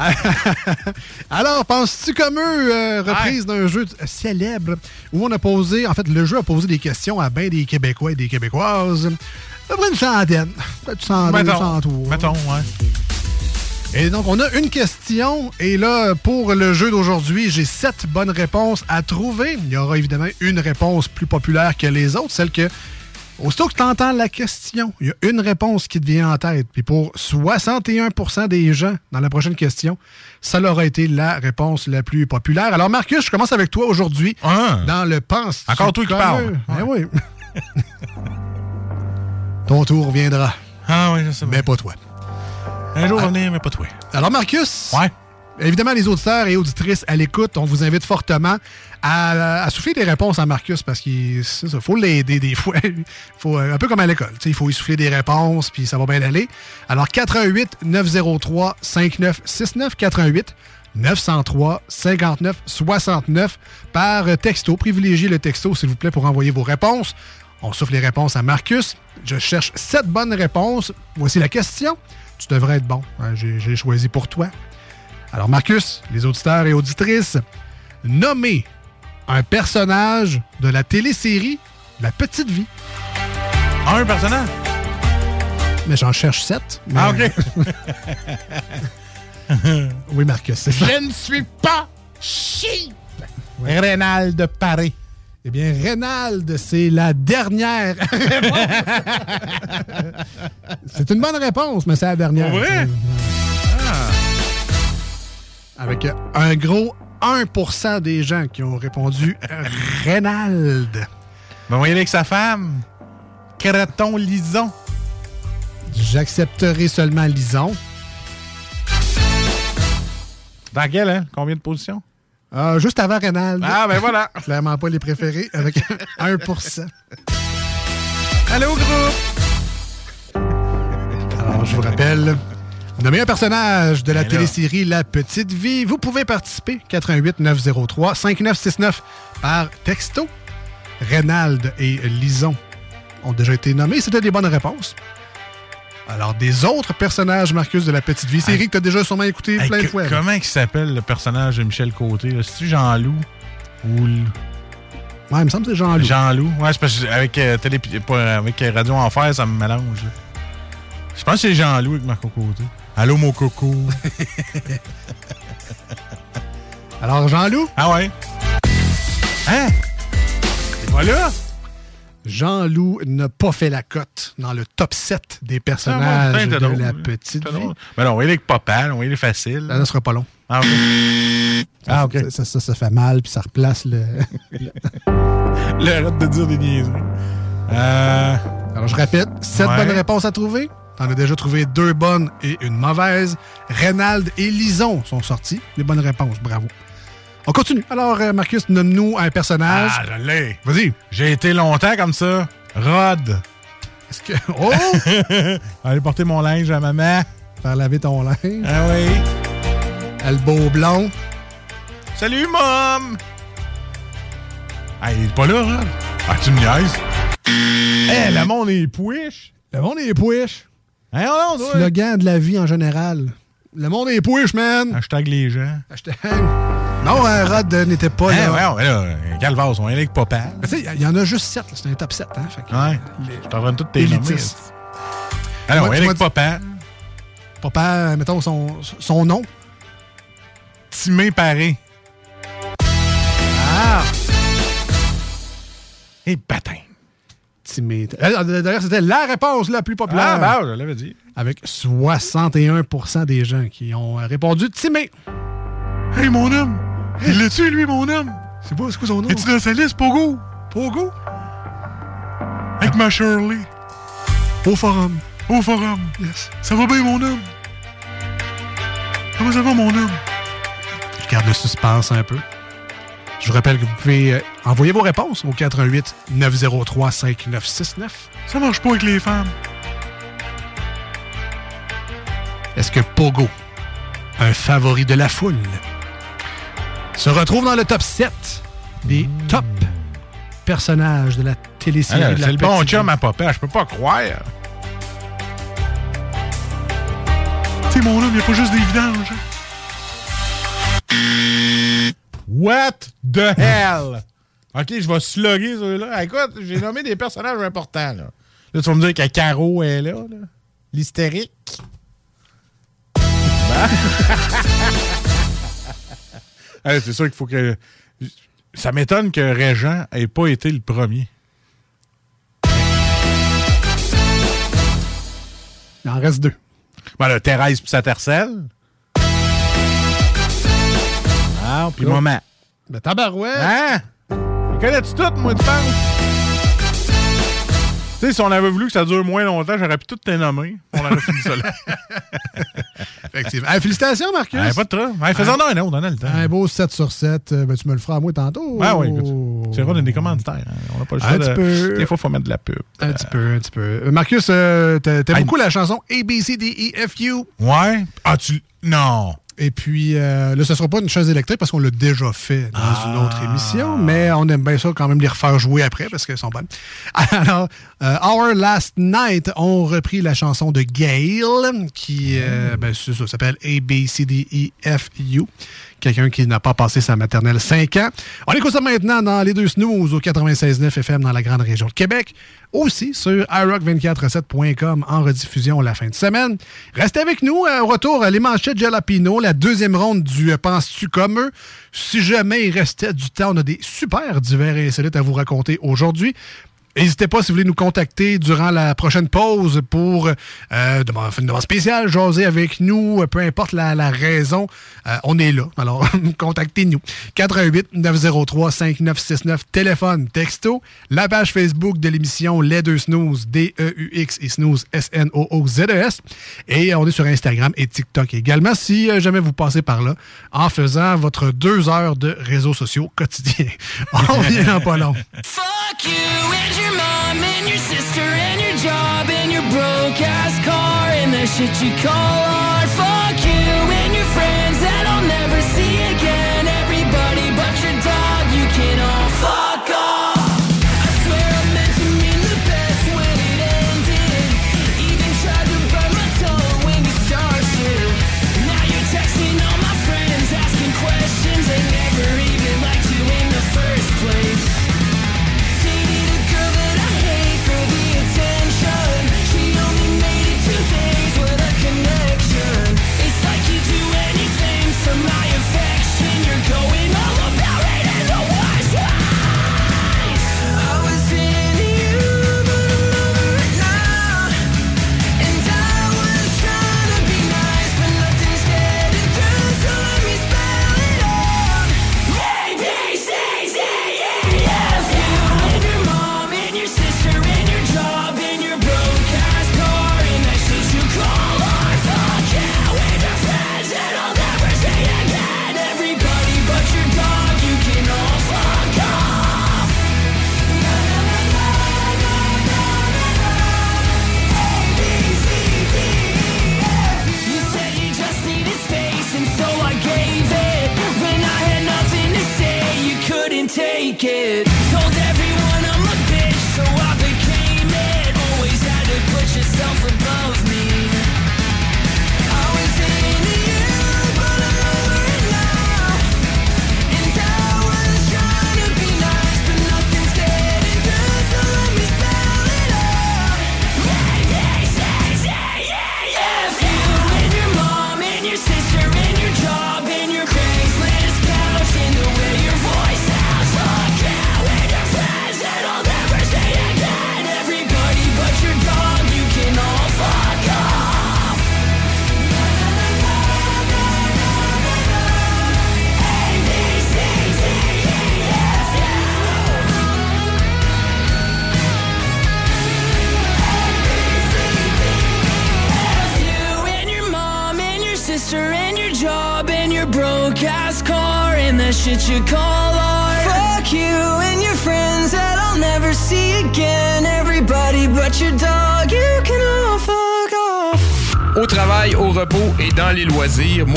Alors, penses-tu comme eux, euh, reprise d'un jeu célèbre où on a posé, en fait, le jeu a posé des questions à bien des Québécois et des Québécoises. À peu près une centaine. Peut-être cent, deux, Mettons. cent trois. Mettons, ouais. Et donc, on a une question. Et là, pour le jeu d'aujourd'hui, j'ai sept bonnes réponses à trouver. Il y aura évidemment une réponse plus populaire que les autres, celle que, aussitôt que tu entends la question, il y a une réponse qui te vient en tête. Puis pour 61% des gens dans la prochaine question, ça leur a été la réponse la plus populaire. Alors, Marcus, je commence avec toi aujourd'hui dans le pense. Encore toi qui parles. Ben oui. Ton tour viendra. Ah oui, je sais. Mais pas toi. Un jour, venir, mais pas toi. Alors, Marcus. Ouais. Évidemment, les auditeurs et auditrices à l'écoute, on vous invite fortement à, à souffler des réponses à Marcus parce qu'il faut l'aider des fois. faut, euh, un peu comme à l'école. Il faut y souffler des réponses, puis ça va bien aller. Alors, 88 903 5969 88 903 59 69 par texto. Privilégiez le texto, s'il vous plaît, pour envoyer vos réponses. On souffle les réponses à Marcus. Je cherche sept bonnes réponses. Voici la question. Tu devrais être bon. hein, J'ai choisi pour toi. Alors, Marcus, les auditeurs et auditrices, nommez un personnage de la télésérie La Petite Vie. Un personnage? Mais j'en cherche sept. mais- Ah, OK. oui, Marcus, c'est ça. Je ne suis pas cheap. Rénal de Paris. Eh bien, Reynald, c'est la dernière réponse. c'est une bonne réponse, mais c'est la dernière. Vrai? Avec un gros 1% des gens qui ont répondu Reynald. Ben, aller avec sa femme. Creton Lison. J'accepterai seulement Lison. Dans quelle, hein? Combien de positions? Ah, juste avant Reynald. Ah, ben voilà. Clairement pas les préférés, avec 1% Allô, groupe! Alors, je vous rappelle, nommez un personnage de la Ben télésérie La Petite Vie. Vous pouvez participer, 88 903 5969 par texto. Reynald et Lison ont déjà été nommés. C'était des bonnes réponses. Alors, des autres personnages, Marcus, de La Petite Vie, série que tu as déjà sûrement écouté plein de fois. là. Comment il s'appelle le personnage de Michel Côté? là? C'est-tu Jean-Loup? Ou Ouais, il me semble que c'est Jean-Loup. Jean-Loup? Ouais, c'est parce que avec, euh, télé... pas- avec euh, Radio Enfer, ça me mélange. là. Je pense que c'est Jean-Loup avec Marco Côté. Allô, mon coco. Alors, Jean-Loup? Ah ouais? Hein? Et voilà! Jean-Loup n'a pas fait la cote dans le top 7 des Ah, personnages ouais, de drôle, La. Petite Vie. Ben non, Papa, on va y aller facile. Ça ne sera pas long. Ah, ok. Ah, ok. Ça, ça, ça, ça fait mal, puis ça replace le... Le arrête de dire des niaiseries. Euh... Alors, je répète, sept Ouais. bonnes réponses à trouver. T'en as déjà trouvé deux bonnes et une mauvaise. Reynald et Lison sont sortis. Des bonnes réponses, bravo. On continue. Alors, euh, Marcus, nomme-nous un personnage. Ah, je l'ai. Vas-y. J'ai été longtemps comme ça. Rod. Est-ce que... Oh! Aller porter mon linge à maman. Faire laver ton linge. Ah oui. Elle beau blond. Salut, mom! Ah, il est pas là, Rod? Ah, tu me niaises? Eh, le monde est pouiche. Le monde est pouiche. Hein, non, toi? Slogan de la vie en général. Le monde est pouiche, man. Hashtag les gens. Hashtag... Non, euh, Rod euh, n'était pas Hein, là. ouais, ouais, là, Calvas, on aller avec Papa. Mais tu sais, il y en a juste sept. là. C'est un top 7. Hein? Fait que, Ouais. les- Je t'en toutes tes. Élitiste. Alors, on m'as avec Papa. Papa, euh, mettons son, son nom. Timé Paré. Ah! Et bâtin. Timé. Euh, D'ailleurs, c'était la réponse la plus populaire. Ah, bah, je l'avais dit. Avec 61% des gens qui ont euh, répondu Timé. Hey, mon homme! Il l'a tué, lui, mon homme! C'est pas, c'est quoi son nom? Es-tu dans sa liste, Pogo? Pogo? Avec ma Shirley. Au forum. Au forum. Yes. Ça va bien, mon homme? Comment ça va, mon homme? Je garde le suspense un peu. Je vous rappelle que vous pouvez euh, envoyer vos réponses au 88 903 5969. Ça marche pas avec les femmes. Est-ce que Pogo, un favori de la foule? Se retrouve dans le top 7 des top personnages de la télésérie. Ah, de la C'est le bon chum à papa, je peux pas croire. Tu sais, mon homme, il n'y a pas juste des vidanges. What the hell? Ok, je vais slugger ceux-là. Écoute, j'ai nommé des personnages importants. Là, là tu vas me dire que Caro est là. là. L'hystérique. Ben. Hey, C'est sûr qu'il faut que. Ça m'étonne que Régent ait pas été le premier. Il en reste deux. Ben là, Thérèse puis sa tercelle. Ah, puis maman. Ben, tabarouette! Hein? Connais-tu tout, moi, de femme? Tu sais, si on avait voulu que ça dure moins longtemps, j'aurais pu tout te nommer. On aurait fini ça là. Effectivement. Hey, félicitations, Marcus! Ouais, pas de trouble. Ouais, faisons donc un autre, on a le temps. Un beau 7 sur 7. Euh, ben, tu me le feras à moi tantôt. Ah oui, écoute. C'est vrai, on a des commanditaires. hein. On n'a pas le Un choix. petit de... peu. Des fois, il faut mettre de la pub. Un petit peu, un petit peu. Euh, Marcus, euh, t'a- t'aimes Hey. beaucoup la chanson A, B, C, D, E, F, U? Ouais. Ah, tu. Non. Et puis, euh, là, ce sera pas une chaise électrique parce qu'on l'a déjà fait dans une Ah. autre émission, mais on aime bien ça quand même les refaire jouer après parce qu'elles sont bonnes. Alors, euh, Our Last Night ont repris la chanson de Gail qui, euh, ben, ça, ça s'appelle A, B, C, D, E, F, U. Quelqu'un qui n'a pas passé sa maternelle 5 ans. On écoute ça maintenant dans les deux snooze au 96.9 FM dans la grande région de Québec. Aussi sur iRock247.com en rediffusion la fin de semaine. Restez avec nous. euh, Au retour, les manchettes Jalapino, la deuxième ronde du euh, Penses-tu comme eux? Si jamais il restait du temps, on a des super divers et insolites à vous raconter aujourd'hui. N'hésitez pas si vous voulez nous contacter durant la prochaine pause pour euh, demander- une demande spéciale, jaser avec nous, euh, peu importe la, raison, euh, on est là. Alors, contactez-nous. 88 903 5969, téléphone, texto, la page Facebook de l'émission Les Deux Snooze, D-E-U-X et Snooze, S-N-O-O-Z-E-S. Et on est sur Instagram et TikTok également, si jamais vous passez par là, en faisant votre deux heures de réseaux sociaux quotidiens. On revient dans pas long. Fuck you your mom and your sister and your job and your broke ass car and the shit you call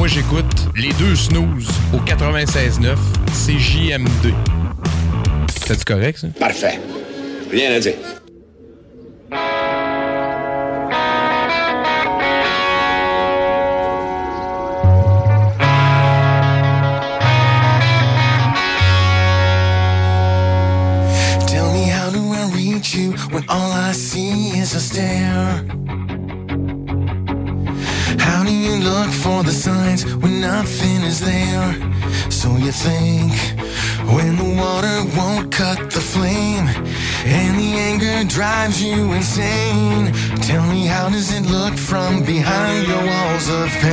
moi j'écoute les deux snooze au 96.9 CJMD. C'est correct ça? Parfait. Rien à dire. Drives you insane? Tell me how does it look from behind your walls of pain?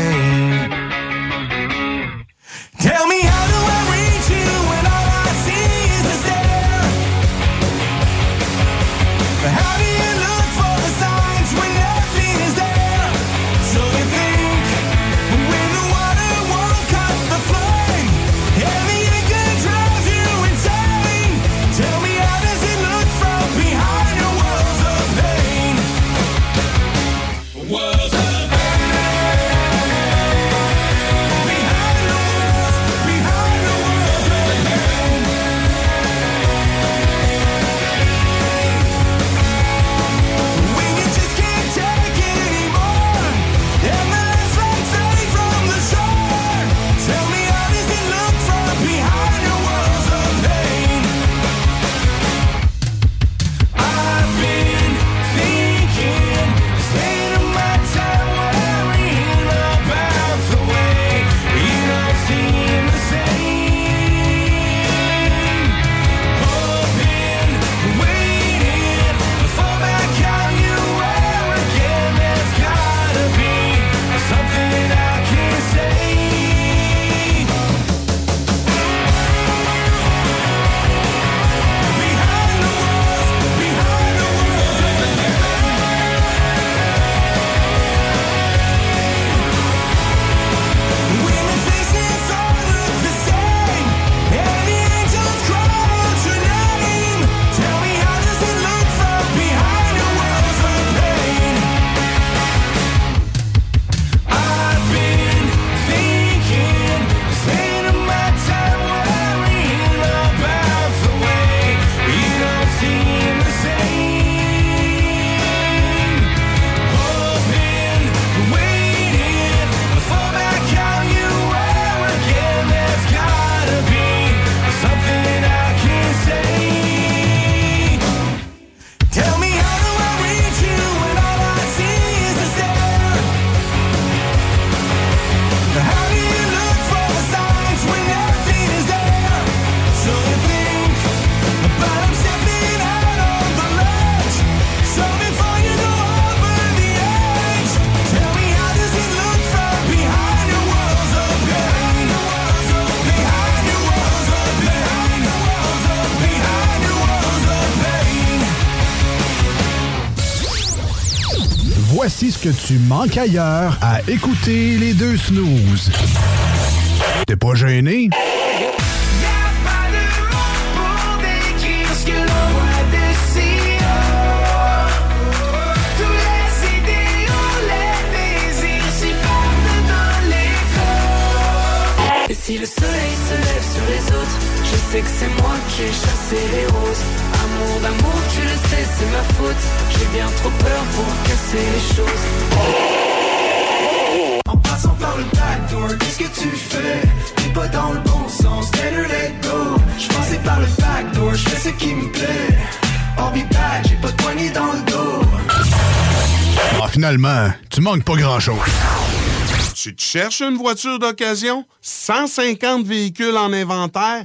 Que tu manques ailleurs à écouter les deux snooze. T'es pas gêné? Et si le soleil se lève sur les autres, je sais que c'est moi qui ai chassé les roses. Amour d'amour, tu le sais, c'est ma faute. J'ai bien trop peur pour casser les choses. En passant par le backdoor, qu'est-ce que tu fais? T'es pas dans le bon sens, better let go. J'passais par le backdoor, j'fais ce qui me plaît. Be back, j'ai pas de poignée dans le dos. Ah, finalement, tu manques pas grand-chose. Tu te cherches une voiture d'occasion? 150 véhicules en inventaire?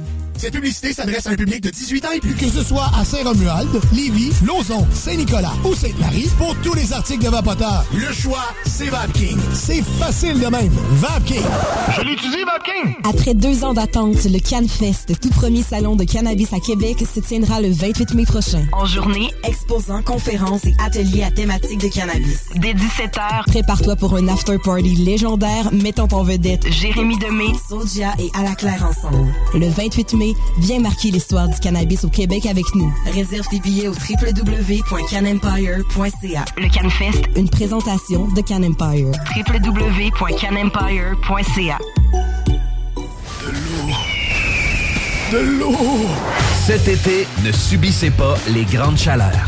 Cette publicité s'adresse à un public de 18 ans et plus. Que ce soit à Saint-Romuald, Lévis, Lauson, Saint-Nicolas ou Sainte-Marie, pour tous les articles de Vapoteur, le choix, c'est VapKing. C'est facile de même. VapKing. Je l'utilise, VapKing. Après deux ans d'attente, le CanFest, tout premier salon de cannabis à Québec, se tiendra le 28 mai prochain. En journée, exposants, conférences et ateliers à thématique de cannabis. Dès 17h, Prépare-toi pour un after-party légendaire mettant en vedette Jérémy Demé, Sodia et À la Claire ensemble. Le 28 mai, viens marquer l'histoire du cannabis au Québec avec nous. réserve tes billets au www.canempire.ca. Le CanFest, Une présentation de Can Empire. www.canempire.ca. De l'eau! Cet été, ne subissez pas les grandes chaleurs.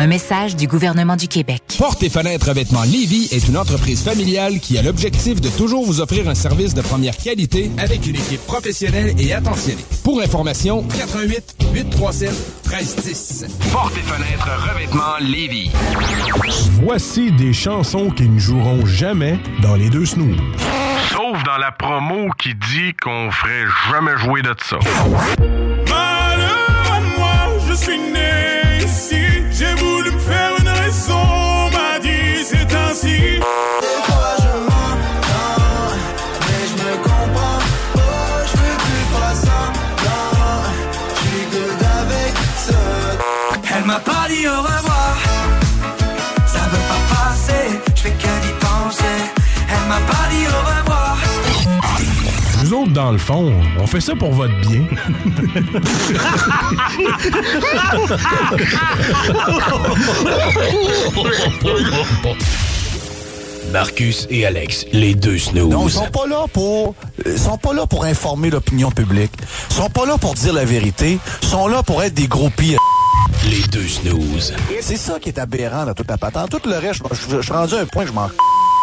Un message du gouvernement du Québec. Porte et fenêtres revêtements Lévis est une entreprise familiale qui a l'objectif de toujours vous offrir un service de première qualité avec une équipe professionnelle et attentionnée. Pour information, 88 837 1310. Porte et fenêtres revêtements Lévis. Voici des chansons qui ne joueront jamais dans les deux snooze. Sauf dans la promo qui dit qu'on ferait jamais jouer de ça. Dans le fond, on fait ça pour votre bien. Marcus et Alex, les deux snooze. Non, ils sont pas là pour ils sont pas là pour informer l'opinion publique. Ils sont pas là pour dire la vérité. Ils sont là pour être des gros pires. Les deux snooze. C'est ça qui est aberrant dans toute la patente. Tout le reste, je, suis rendu à un point que je m'en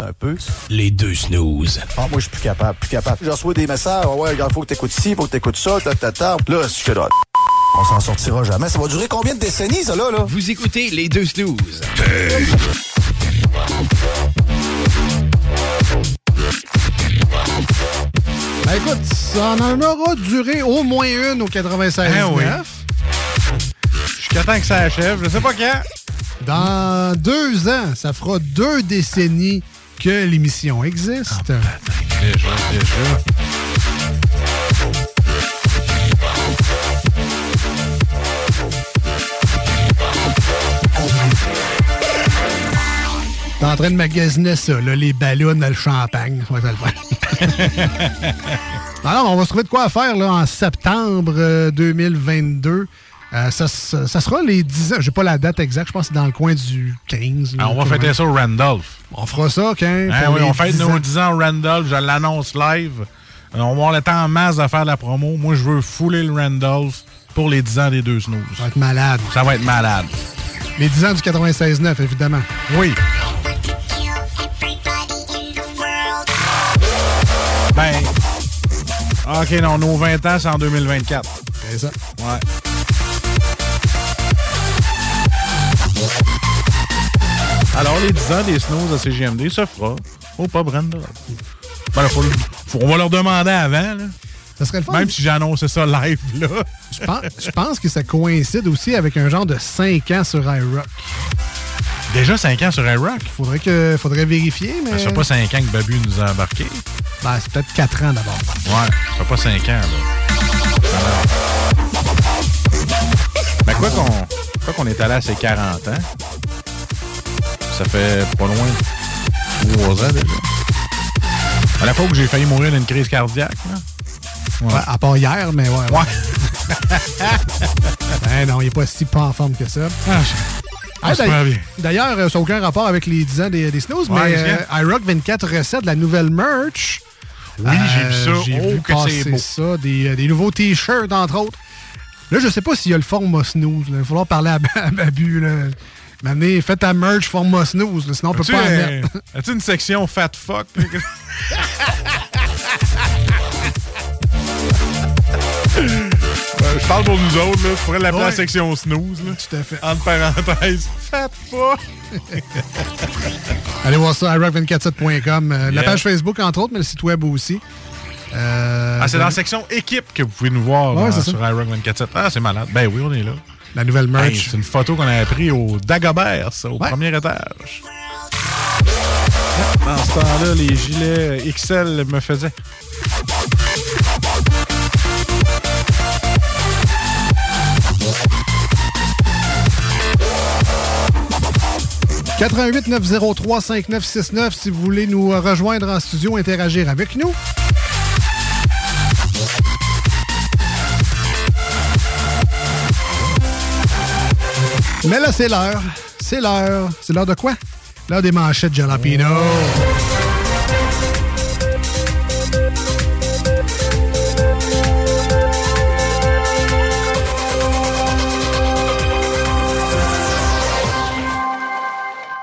un peu. Les deux snooze. Ah, moi, je suis plus capable, plus capable. Je reçois des messages, Ah ouais, regarde, faut que t'écoutes ci, faut que t'écoutes ça, ta, ta, ta. Là, c'est que là, on s'en sortira jamais. Ça va durer combien de décennies, ça, là, là? Vous écoutez les deux snooze. Ben écoute, ça en aura duré au moins une au 96 Ah oui. Jusqu'à temps que ça achève. Je sais pas quand. Dans deux ans, ça fera deux décennies que l'émission existe. Déjà, déjà. T'es en train de magasiner ça, là, les ballons dans le champagne. Ça va le. Alors, on va se trouver de quoi faire là, en septembre euh, 2022. Euh, ça, ça- ça sera les 10 ans. J'ai pas la date exacte. Je pense que c'est dans le coin du 15. Ah, on va fêter ça au Randolph. On fera ça, OK? Hein, pour oui, on fête 10 nos ans. 10 ans au Randolph. Je l'annonce live. Euh, On va avoir le temps en masse de faire la promo. Moi, je veux fouler le Randolph pour les 10 ans des deux snooze. Ça va être malade. Ça va être malade. Les 10 ans du 96-9, évidemment. Oui. Ben. OK, non, nos 20 ans, c'est en 2024. C'est ça. Ouais. Alors, les 10 ans des snooze à CGMD se fera au pub Randolph. Ben, là, faut le- faut- on va leur demander avant, là. Ça serait le fun. Même si j'ai annoncé ça live, là. Je pense, je pense que ça coïncide aussi avec un genre de 5 ans sur iRock. Déjà 5 ans sur iRock? Faudrait, que, faudrait vérifier, mais. Ça fait pas 5 ans que Babu nous a embarqués. Ben, c'est peut-être 4 ans d'abord. Ouais, ça fait pas 5 ans, là. Alors. Mais quoi qu'on quoi qu'on est allé à ses 40 ans, ça fait pas loin de 3 ans déjà. À la fois que j'ai failli mourir d'une crise cardiaque, là. Ouais. Ouais, à part hier, mais ouais. Ouais. ben non, il est pas si pas en forme que ça. Ah, Ah, se d'ailleurs- euh, ça n'a aucun rapport avec les 10 ans des, des Snooze, Ouais, mais euh, iRock 24 recette la nouvelle merch. Euh, Oui, j'ai vu ça. J'ai Oh, vu que passer beau. ça, des, euh, des nouveaux T-shirts, entre autres. Là, je sais pas s'il y a le format Snooze. là. Il va falloir parler à, à Babu. Là. M'amener, fais ta merch format Snooze, là, sinon on peut pas en euh, mettre. As-tu une section fat fuck? Euh, je parle pour nous autres, là. Je pourrais l'appeler Ouais. la section snooze, là. Tout à fait. Entre parenthèses. Fat fuck! Allez voir ça, iRock247.com. euh, La page Facebook, entre autres, mais le site web aussi. Euh, Ah, c'est dans la section équipe que vous pouvez nous voir Ouais, ça. sur iRock 247. Ah, c'est malade. Ben oui, on est là. La nouvelle merch. Hey, c'est une photo qu'on avait prise au Dagobert, ça, au Ouais. premier étage. Dans ce temps-là, les gilets XL me faisaient. « 88 903 5969 si vous voulez nous euh, rejoindre en studio, interagir avec nous. Mais là, c'est l'heure. C'est l'heure. C'est l'heure de quoi? L'heure des manchettes Jalapino.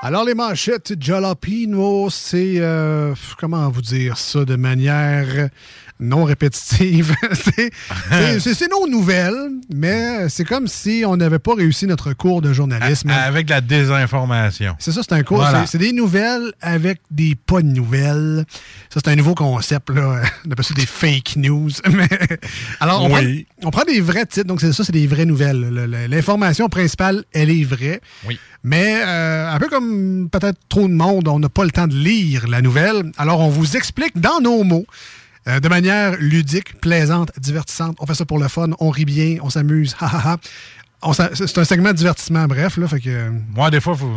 Alors, les manchettes Jalapino, c'est. euh, comment vous dire ça de manière non répétitive? c'est nos nouvelles, mais c'est comme si on n'avait pas réussi notre cours de journalisme. Avec la désinformation. C'est ça, c'est un cours. Voilà. c'est- des nouvelles avec des pas de nouvelles. Ça, c'est un nouveau concept, là. On appelle ça des fake news. Mais, alors, on, Oui. prend, on prend des vrais titres. Donc, c'est ça, c'est des vraies nouvelles. Le- le- L'information principale, elle est vraie. Oui. Mais, euh, un peu comme peut-être trop de monde, on n'a pas le temps de lire la nouvelle. Alors, on vous explique dans nos mots. Euh, de manière ludique, plaisante, divertissante. On fait ça pour le fun, on rit bien, on s'amuse, ha, C'est un segment de divertissement, bref. Là, fait que, Moi, des fois, faut.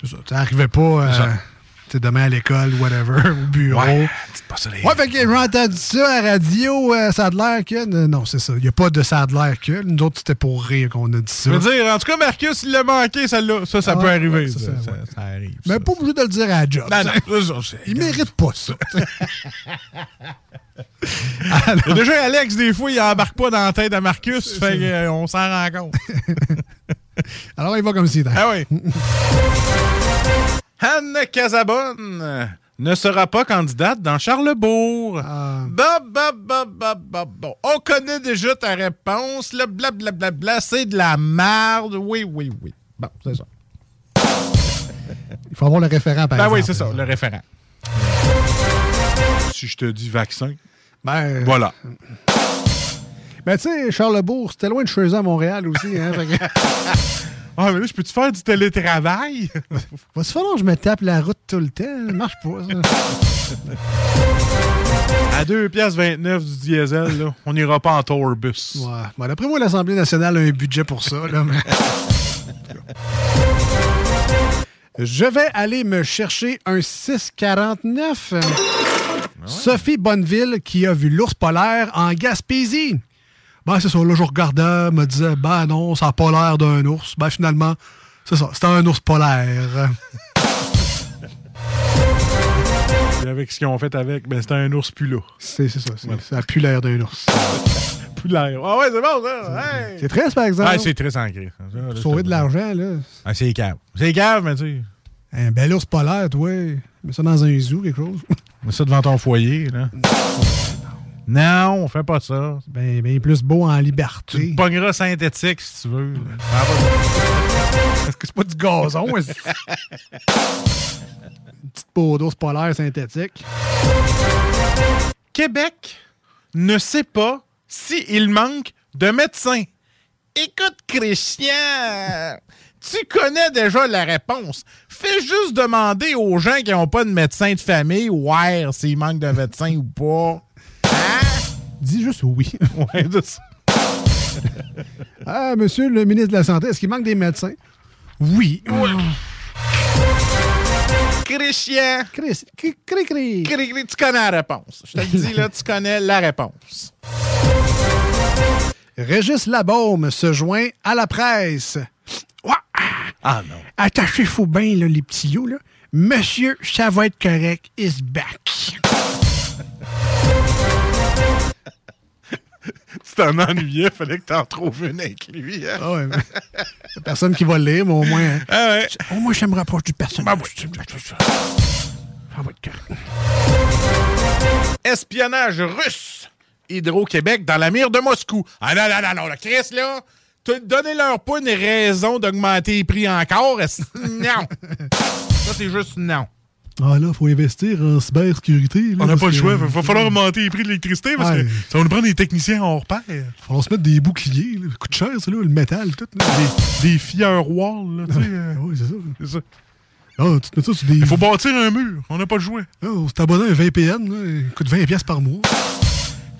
c'est ça. Ça n'arrivait pas euh, tu demain à l'école, whatever, au bureau. Ouais, pas ça, les- Ouais, fait que j'ai entendu ça à la radio, euh, ça a de l'air que. euh, Non, c'est ça. Il n'y a pas de ça a de l'air que. Nous autres, c'était pour rire qu'on a dit ça. Je veux dire, en tout cas, Marcus, il l'a manqué, celle-là. Ça, ça Ah, peut arriver. ça, ça, ça, ça- ouais. ça arrive. Mais pas obligé de le dire à job. Non, non, Il mérite pas ça. Déjà Alex, des fois, il embarque pas dans la tête à Marcus, fait qu'on s'en rend compte. Alors, il va comme si. Ah oui. Anne Casabonne ne sera pas candidate dans Charlebourg. Bah, bah, bah, bah, bah, bon. On connaît déjà ta réponse. Le blablabla, c'est de la merde. Oui, oui, oui. Bon, c'est ça. Il faut avoir le référent, par Ben exemple. oui, c'est ça, le référent. Si je te dis vaccin, Ben, voilà. Ben, tu sais, Charlebourg, c'était loin de chez eux à Montréal aussi. Hein, Ah, mais là, je peux-tu faire du télétravail? Va se falloir que je me tape la route tout le temps. Ça marche pas, ça. À 2 piastres 29 du diesel, là, on n'ira pas en tourbus. Ouais. Bon, D'après moi, l'Assemblée nationale a un budget pour ça. Là, mais- Je vais aller me chercher un 649. Sophie Bonneville qui a vu l'ours polaire en Gaspésie. Ben, c'est ça. Là, je regardais, me disais, ben non, ça n'a pas l'air d'un ours. Ben, finalement, c'est ça. C'était un ours polaire. Et avec ce qu'ils ont fait avec, ben, c'était un ours pula. C'est c'est ça. Ça a plus l'air d'un ours. Pulaire. Ah ouais, c'est bon, ça. Hey! C'est très, par exemple. Ah, c'est ancré. Ça, là, Sauver de l'argent, là. Ah, c'est cave. C'est cave, mais tu sais. Un bel ours polaire, toi. Mets ça dans un zoo, quelque chose. Mets ça devant ton foyer, là. Non, on fait pas ça. Ben, ben plus beau en liberté. Tu te pogneras synthétique si tu veux. Est-ce que c'est pas du gazon? Une petite peau d'ours polaire synthétique. Québec ne sait pas s'il manque de médecins. Écoute, Christian, tu connais déjà la réponse. Fais juste demander aux gens qui n'ont pas de médecin de famille, ouais, s'il manque de médecin ou pas. Dis juste oui. Ouais. Ah, monsieur le ministre de la Santé, est-ce qu'il manque des médecins? Oui. Christian. Chris, cri, cri, cri. Cri, cri, tu connais la réponse. Je te le dis, là, tu connais la réponse. Régis Labaume se joint à la presse. Ouah! Ah non. Attachez-vous bien, là, les petits loups, là. Monsieur, ça va être correct, is back. Tu t'en ennuyais, fallait que t'en trouves une avec lui. hein. Ah ouais, mais- Personne qui va le lire, mais au moins. hein. Ah ouais. Au moins, je me rapproche du personnage. Correct. Espionnage russe. Hydro-Québec dans la mire de Moscou. Ah non, non, non, non, le Chris, là, t'as- donnez-leur pas une raison d'augmenter les prix encore. Non? Ça, c'est juste non. Ah là, faut investir en cybersécurité. là, On n'a pas le choix. Il va falloir augmenter les prix de l'électricité parce Ouais. que ça va nous prendre des techniciens hors pair. Il va falloir se mettre des boucliers. Là. Ça coûte cher, ça, là, le métal, tout. là. Des, des firewalls, là, tu sais. euh, Oui, c'est ça. c'est ça. Ah, tu te mets ça sur des. Il faut bâtir un mur. On n'a pas le choix. Ah, on s'est abonné à un VPN, là, il coûte 20$ piastres par mois.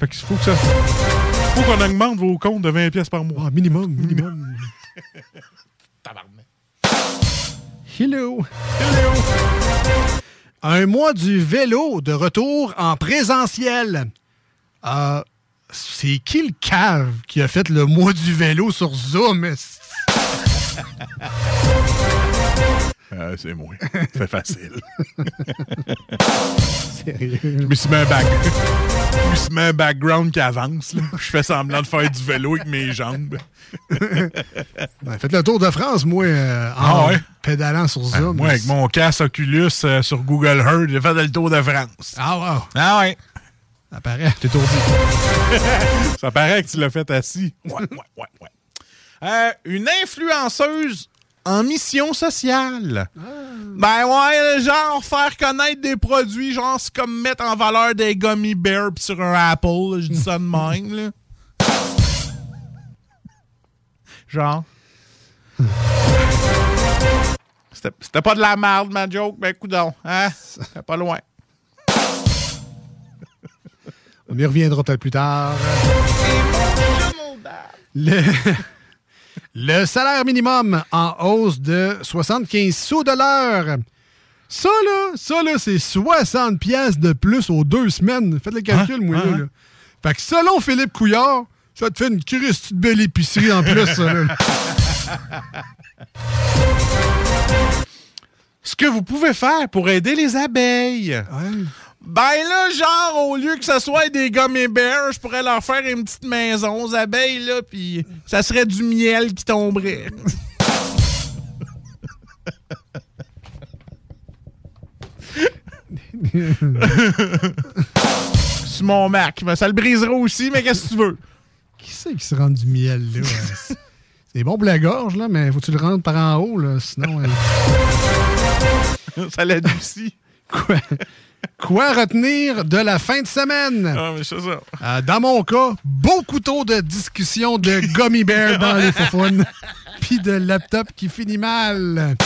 Fait qu'il faut que ça. faut qu'on augmente vos comptes de 20$ pièces par mois. Ah, minimum, minimum. Hello. Hello. Un mois du vélo de retour en présentiel. Euh, c'est qui le cave qui a fait le mois du vélo sur Zoom? Ah, c'est moi. C'est facile. Sérieux? Je me suis mis un back. Je me suis mis un background qui avance. là. Je fais semblant de faire du vélo avec mes jambes. Ben, faites le tour de France, moi, euh, en Ah ouais? pédalant sur Ah, Zoom. moi, avec mon casque Oculus euh, sur Google Earth, j'ai fait le tour de France. Ah, wow. Ah ouais. Ça paraît. T'es tourdi. Ça paraît que tu l'as fait assis. Ouais, ouais, ouais, ouais. Euh, une influenceuse en mission sociale. Ben ouais, genre faire connaître des produits, genre c'est comme mettre en valeur des gummy bears pis sur un Apple, je dis ça de même, là. Genre. C'était pas de la merde, ma joke, ben coudon, hein? C'était pas loin. On y reviendra peut-être plus tard. Le, le salaire minimum en hausse de 75 sous de l'heure. Ça, là, ça, là, c'est 60 pièces de plus aux deux semaines. Faites le calcul, moi, Hein? là. Fait que selon Philippe Couillard, ça te fait une Christie de belle épicerie en plus, ça, là. Ce que vous pouvez faire pour aider les abeilles. Ben là, genre, au lieu que ce soit des gummy bears, je pourrais leur faire une petite maison aux abeilles, là, puis ça serait du miel qui tomberait. Sur mon Mac. Ben, ça le brisera aussi, mais qu'est-ce que tu veux? Qui c'est qui se rend du miel, là? ouais? C'est bon pour la gorge, là, mais faut-tu le rendre par en haut, là? Sinon. euh, ça l'adoucit. Quoi? Quoi retenir de la fin de semaine? Ah, mais c'est ça. Euh, dans mon cas, beaucoup trop de discussions de gummy bear dans les faufounes. Puis de laptop qui finit mal.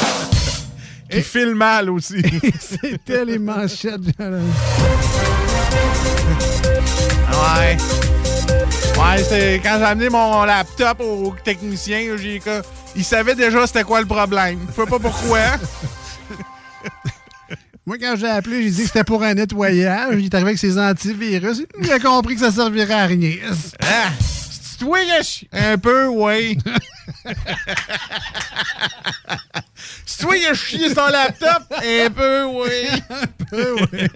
Qui file mal aussi. C'était les manchettes. Ouais. Ouais, c'est quand j'ai amené mon laptop au technicien, j'ai il savait déjà c'était quoi le problème. Je sais pas pourquoi. Moi, quand j'ai appelé, j'ai dit que c'était pour un nettoyage. Il est arrivé avec ses antivirus. Il a compris que ça servirait à rien. Ah, chi- Un peu, oui. c'est toi qui as chié son laptop? Un peu, oui. Un peu, oui.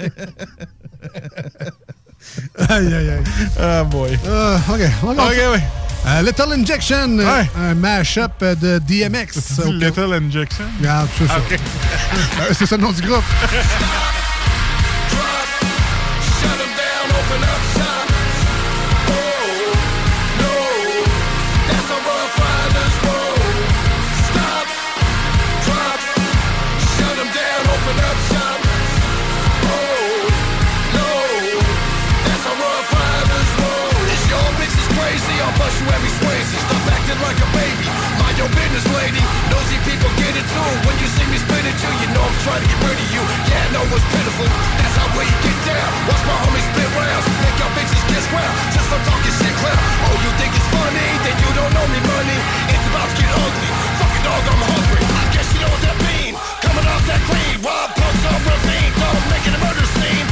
Aïe, aïe, aïe. Ah, boy. Euh, OK. on va- OK, oui. Euh, Little Injection, euh, un mash-up de DMX. C'est Little Injection? Regarde, c'est ça. OK. Euh, c'est ça le nom du groupe. Like a baby, mind your business, lady. Nosy people get it too. When you see me spit at you, know I'm trying to get rid of you. Yeah, I know it's pitiful. That's how we get down. Watch my homies spit rounds. Make your bitches get ground. Just I'm talking shit clown. Oh, you think it's funny? Then you don't know me, money. It's about to get ugly. Fucking dog, I'm hungry. I guess you know what that mean. Coming off that clean. Rob punks on ravine. Don't make it a murder scene.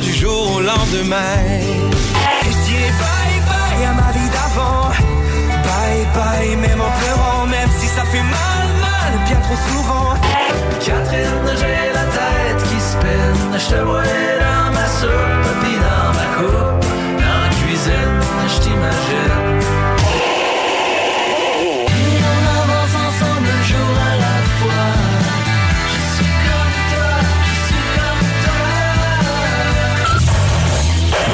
du jour au lendemain. Et je dirais bye bye à ma vie d'avant. Bye bye, même en pleurant, même si ça fait mal, mal, bien trop souvent. Catherine, j'ai la tête qui spinne. Je te vois dans ma soupe, puis dans ma coupe. Dans la cuisine, je t'imagine.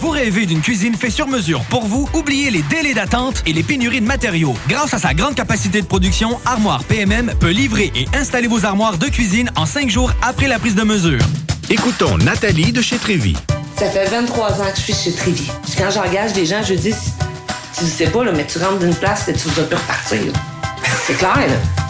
Vous rêvez d'une cuisine faite sur mesure pour vous? Oubliez les délais d'attente et les pénuries de matériaux. Grâce à sa grande capacité de production, Armoire PMM peut livrer et installer vos armoires de cuisine en cinq jours après la prise de mesure. Écoutons Nathalie de chez Trévy. Ça fait 23 ans que je suis chez Trévy. Puis quand j'engage des gens, je dis, tu sais pas, là, mais tu rentres d'une place et tu vas plus repartir. C'est clair, là.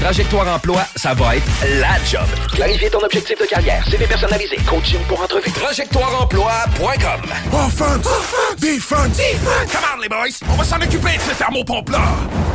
Trajectoire Emploi, ça va être la job. Clarifier ton objectif de carrière, CV personnalisé, coaching pour entrevue. TrajectoireEmploi.com Offense! Defense! Defense! Come on, les boys! On va s'en occuper de ce thermopompe-là!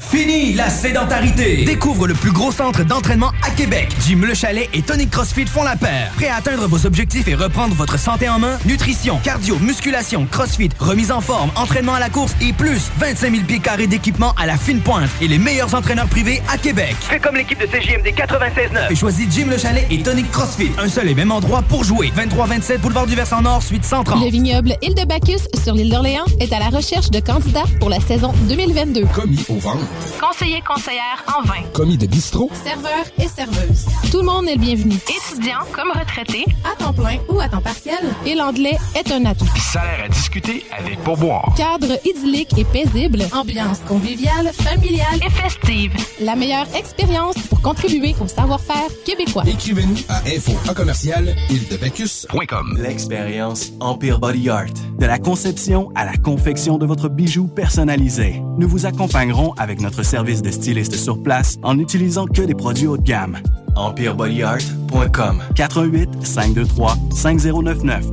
Fini la sédentarité! Découvre le plus gros centre d'entraînement à Québec. Jim Le Chalet et Tonic CrossFit font la paire. Prêt à atteindre vos objectifs et reprendre votre santé en main? Nutrition, cardio, musculation, CrossFit, remise en forme, entraînement à la course et plus 25 000 pieds carrés d'équipement à la fine pointe et les meilleurs entraîneurs privés à Québec. Fais comme l'équipe de CJMD 96.9 et choisis Jim Le Chalet et Tonic CrossFit. Un seul et même endroit pour jouer. 23-27 Boulevard du Versant Nord, suite 130. Le vignoble Île de Bacchus sur l'île d'Orléans est à la recherche de candidats pour la saison 2022. Commis au ventre. Conseiller, conseillère en vin. Commis de bistrot. Serveur et serveuse. Tout le monde est le bienvenu. Étudiant comme retraité. À temps plein ou à temps partiel. Et l'anglais est un atout. Salaire à discuter avec pourboire. Cadre idyllique et paisible. Ambiance conviviale, familiale et festive. La meilleure expérience pour contribuer au savoir-faire québécois. Écrivez-nous à info à commercial ildebecus.com. L'expérience Empire Body Art. De la conception à la confection de votre bijou personnalisé. Nous vous accompagnerons avec notre service de styliste sur place en n'utilisant que des produits haut de gamme. EmpireBodyArt.com 418 523 5099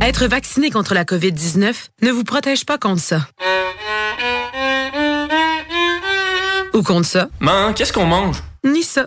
Être vacciné contre la COVID-19 ne vous protège pas contre ça. Ou contre ça. Man, qu'est-ce qu'on mange? Ni ça.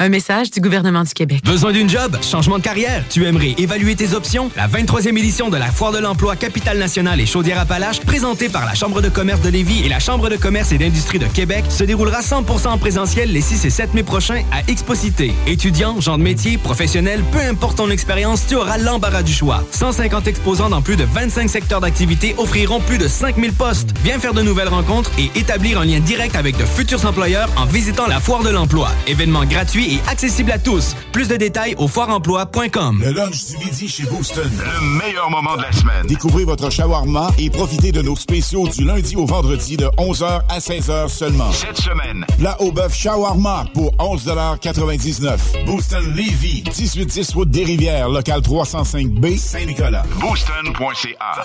Un message du gouvernement du Québec. Besoin d'une job? Changement de carrière? Tu aimerais évaluer tes options? La 23e édition de la Foire de l'emploi Capitale nationale et Chaudière-Appalaches, présentée par la Chambre de commerce de Lévis et la Chambre de commerce et d'industrie de Québec, se déroulera 100% en présentiel les 6 et 7 mai prochains à Exposité. Étudiants, gens de métier, professionnels, peu importe ton expérience, tu auras l'embarras du choix. 150 exposants dans plus de 25 secteurs d'activité offriront plus de 5000 postes. Viens faire de nouvelles rencontres et établir un lien direct avec de futurs employeurs en visitant la Foire de l'emploi. Événement gratuit et accessible à tous. Plus de détails au foireemploi.com. Le lunch du midi chez Booston. Le meilleur moment de la semaine. Découvrez votre shawarma et profitez de nos spéciaux du lundi au vendredi de 11h à 16h seulement. Cette semaine. Plat au bœuf shawarma pour 11,99 Booston Levy, 1810 route des Rivières, local 305B, Saint-Nicolas. Booston.ca.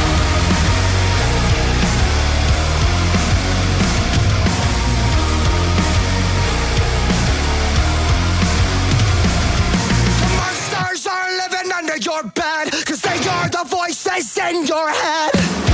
Under cause they are the voices in your head.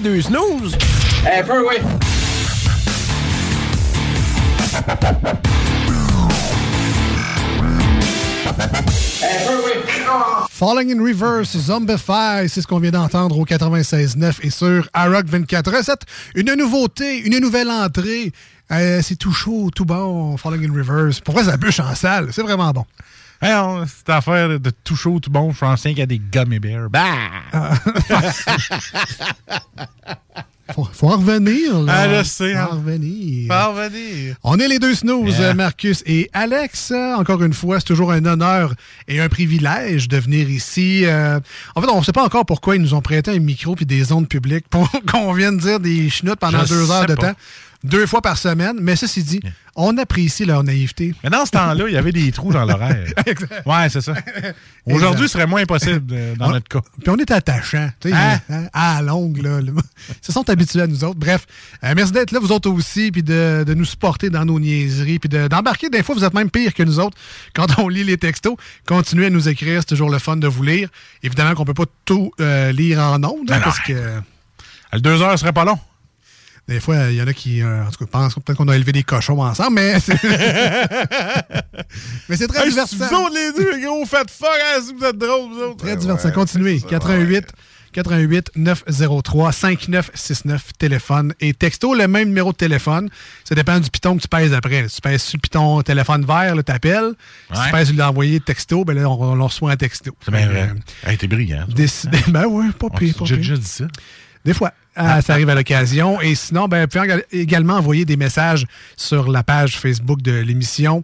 Les deux snooze? Un peu, oui. Falling in Reverse, Zombify, c'est ce qu'on vient d'entendre au 96.9 et sur iRock 24 Recette. Une nouveauté, une nouvelle entrée. Euh, c'est tout chaud, tout bon, Falling in Reverse. Pour vrai, ça bûche en salle. C'est vraiment bon. Hey, on- cette affaire de tout chaud, tout bon, je qu'il y a des gummy bears. Bah! Faut, faut en revenir, là. Ah, je sais, Faut hein. en revenir. Faut en revenir. On est les deux snooze, Yeah. Marcus et Alex. Encore une fois, c'est toujours un honneur et un privilège de venir ici. Euh, en fait, on ne sait pas encore pourquoi ils nous ont prêté un micro puis des ondes publiques pour qu'on vienne dire des chenoutes pendant Je deux heures de temps. Deux fois par semaine. Mais ceci dit, on apprécie leur naïveté. Mais dans ce temps-là, il y avait des trous dans l'horaire. ouais, c'est ça. Aujourd'hui, ce serait moins possible euh, dans notre cas. Puis on est attachant. sais, Hein? hein, à longue, là. Ils se sont habitués à nous autres. Bref, euh, merci d'être là, vous autres aussi, puis de, de nous supporter dans nos niaiseries, puis de- d'embarquer. des fois, vous êtes même pire que nous autres quand on lit les textos. Continuez à nous écrire, c'est toujours le fun de vous lire. Évidemment qu'on peut pas tout euh, lire en ondes, hein, non. parce que... Le deux heures serait pas long. Des fois, il y en a qui, euh, en tout cas, pensent peut-être qu'on a élevé des cochons ensemble, mais c'est... mais c'est très Hey, divertissant. Vous autres, les deux, gros, faites fuck, hein, si vous êtes drôles, vous autres. Très divertissant. Continuez. 88 88 903 5969 téléphone et texto le même numéro de téléphone. Ça dépend du piton que tu pèses après. Si tu pèses sur le piton téléphone vert, là, t'appelles. Si tu Ouais. pèses sur l'envoyer texto, ben là, on, on reçoit un texto. C'est bien vrai. euh, Hey, t'es brillant. Décidé. Ben ouais, pas pire, pas J'ai déjà dit ça. Des fois. Ah, ça arrive à l'occasion. Et sinon, ben, vous pouvez éga- également envoyer des messages sur la page Facebook de l'émission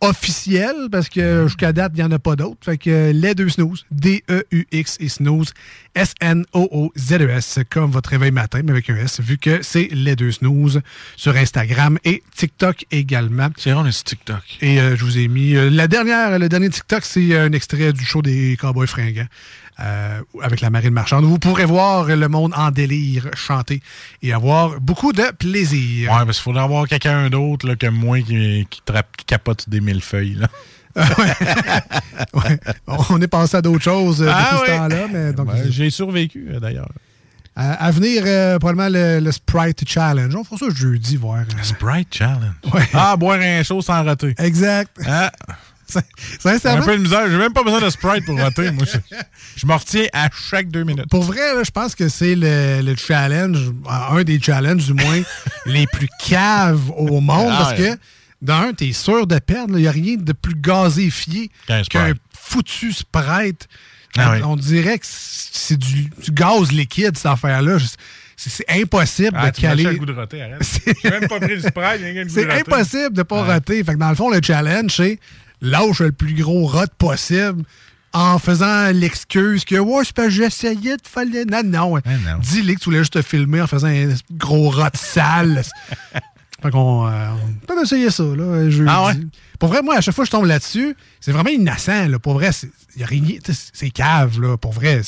officielle, parce que jusqu'à date, il n'y en a pas d'autres. Fait que les deux snooze, D-E-U-X et snooze, S-N-O-O-Z-E-S, E comme votre réveil matin, mais avec un S, vu que c'est les deux snooze sur Instagram et TikTok également. C'est rare, c'est TikTok. Et euh, je vous ai mis euh, la dernière, le dernier TikTok, c'est un extrait du show des Cowboys fringants euh, avec la marine marchande. Vous pourrez voir le monde en délire chanter et avoir beaucoup de plaisir. Ouais, parce qu'il faudrait avoir quelqu'un d'autre que moi qui, qui, trappe- qui capote des millefeuilles. Là. Ouais. On est passé à d'autres choses euh, Ah depuis ce temps-là. Mais donc, J'ai survécu, euh, d'ailleurs. à, à venir, euh, probablement le, le Sprite Challenge. On fera ça jeudi, voir. euh. Sprite Challenge? Ouais. Ah, boire un show sans rater. Exact. Ah. C'est J'ai un sincèrement. peu de misère. J'ai même pas besoin de Sprite pour rater. Moi, je, je me retiens à chaque deux minutes. Pour vrai, là, je pense que c'est le, le challenge, euh, un des challenges du moins, les plus caves au monde. Ah parce ouais. que, d'un, t'es sûr de perdre. Il n'y a rien de plus gazéfié Qu'un foutu Sprite. Ah on, oui. on dirait que c'est du, du gaz liquide, cette affaire-là. C'est impossible Ah, de caler. acheté le goût de rater, arrête. J'ai même pas pris le Sprite, C'est impossible de ne pas Ouais. rater. Fait que dans le fond, le challenge, c'est lâche le plus gros rot possible en faisant l'excuse que ouais, c'est parce que j'essayais de faire. le- Non, non. non. Dis-le que tu voulais juste te filmer en faisant un gros rot sale. fait qu'on euh, on peut essayer ça, là, jeudi. Ah ouais? Pour vrai, moi, à chaque fois que je tombe là-dessus, c'est vraiment innocent, là. Pour vrai, c'est y a rien. C'est cave, là. Pour vrai,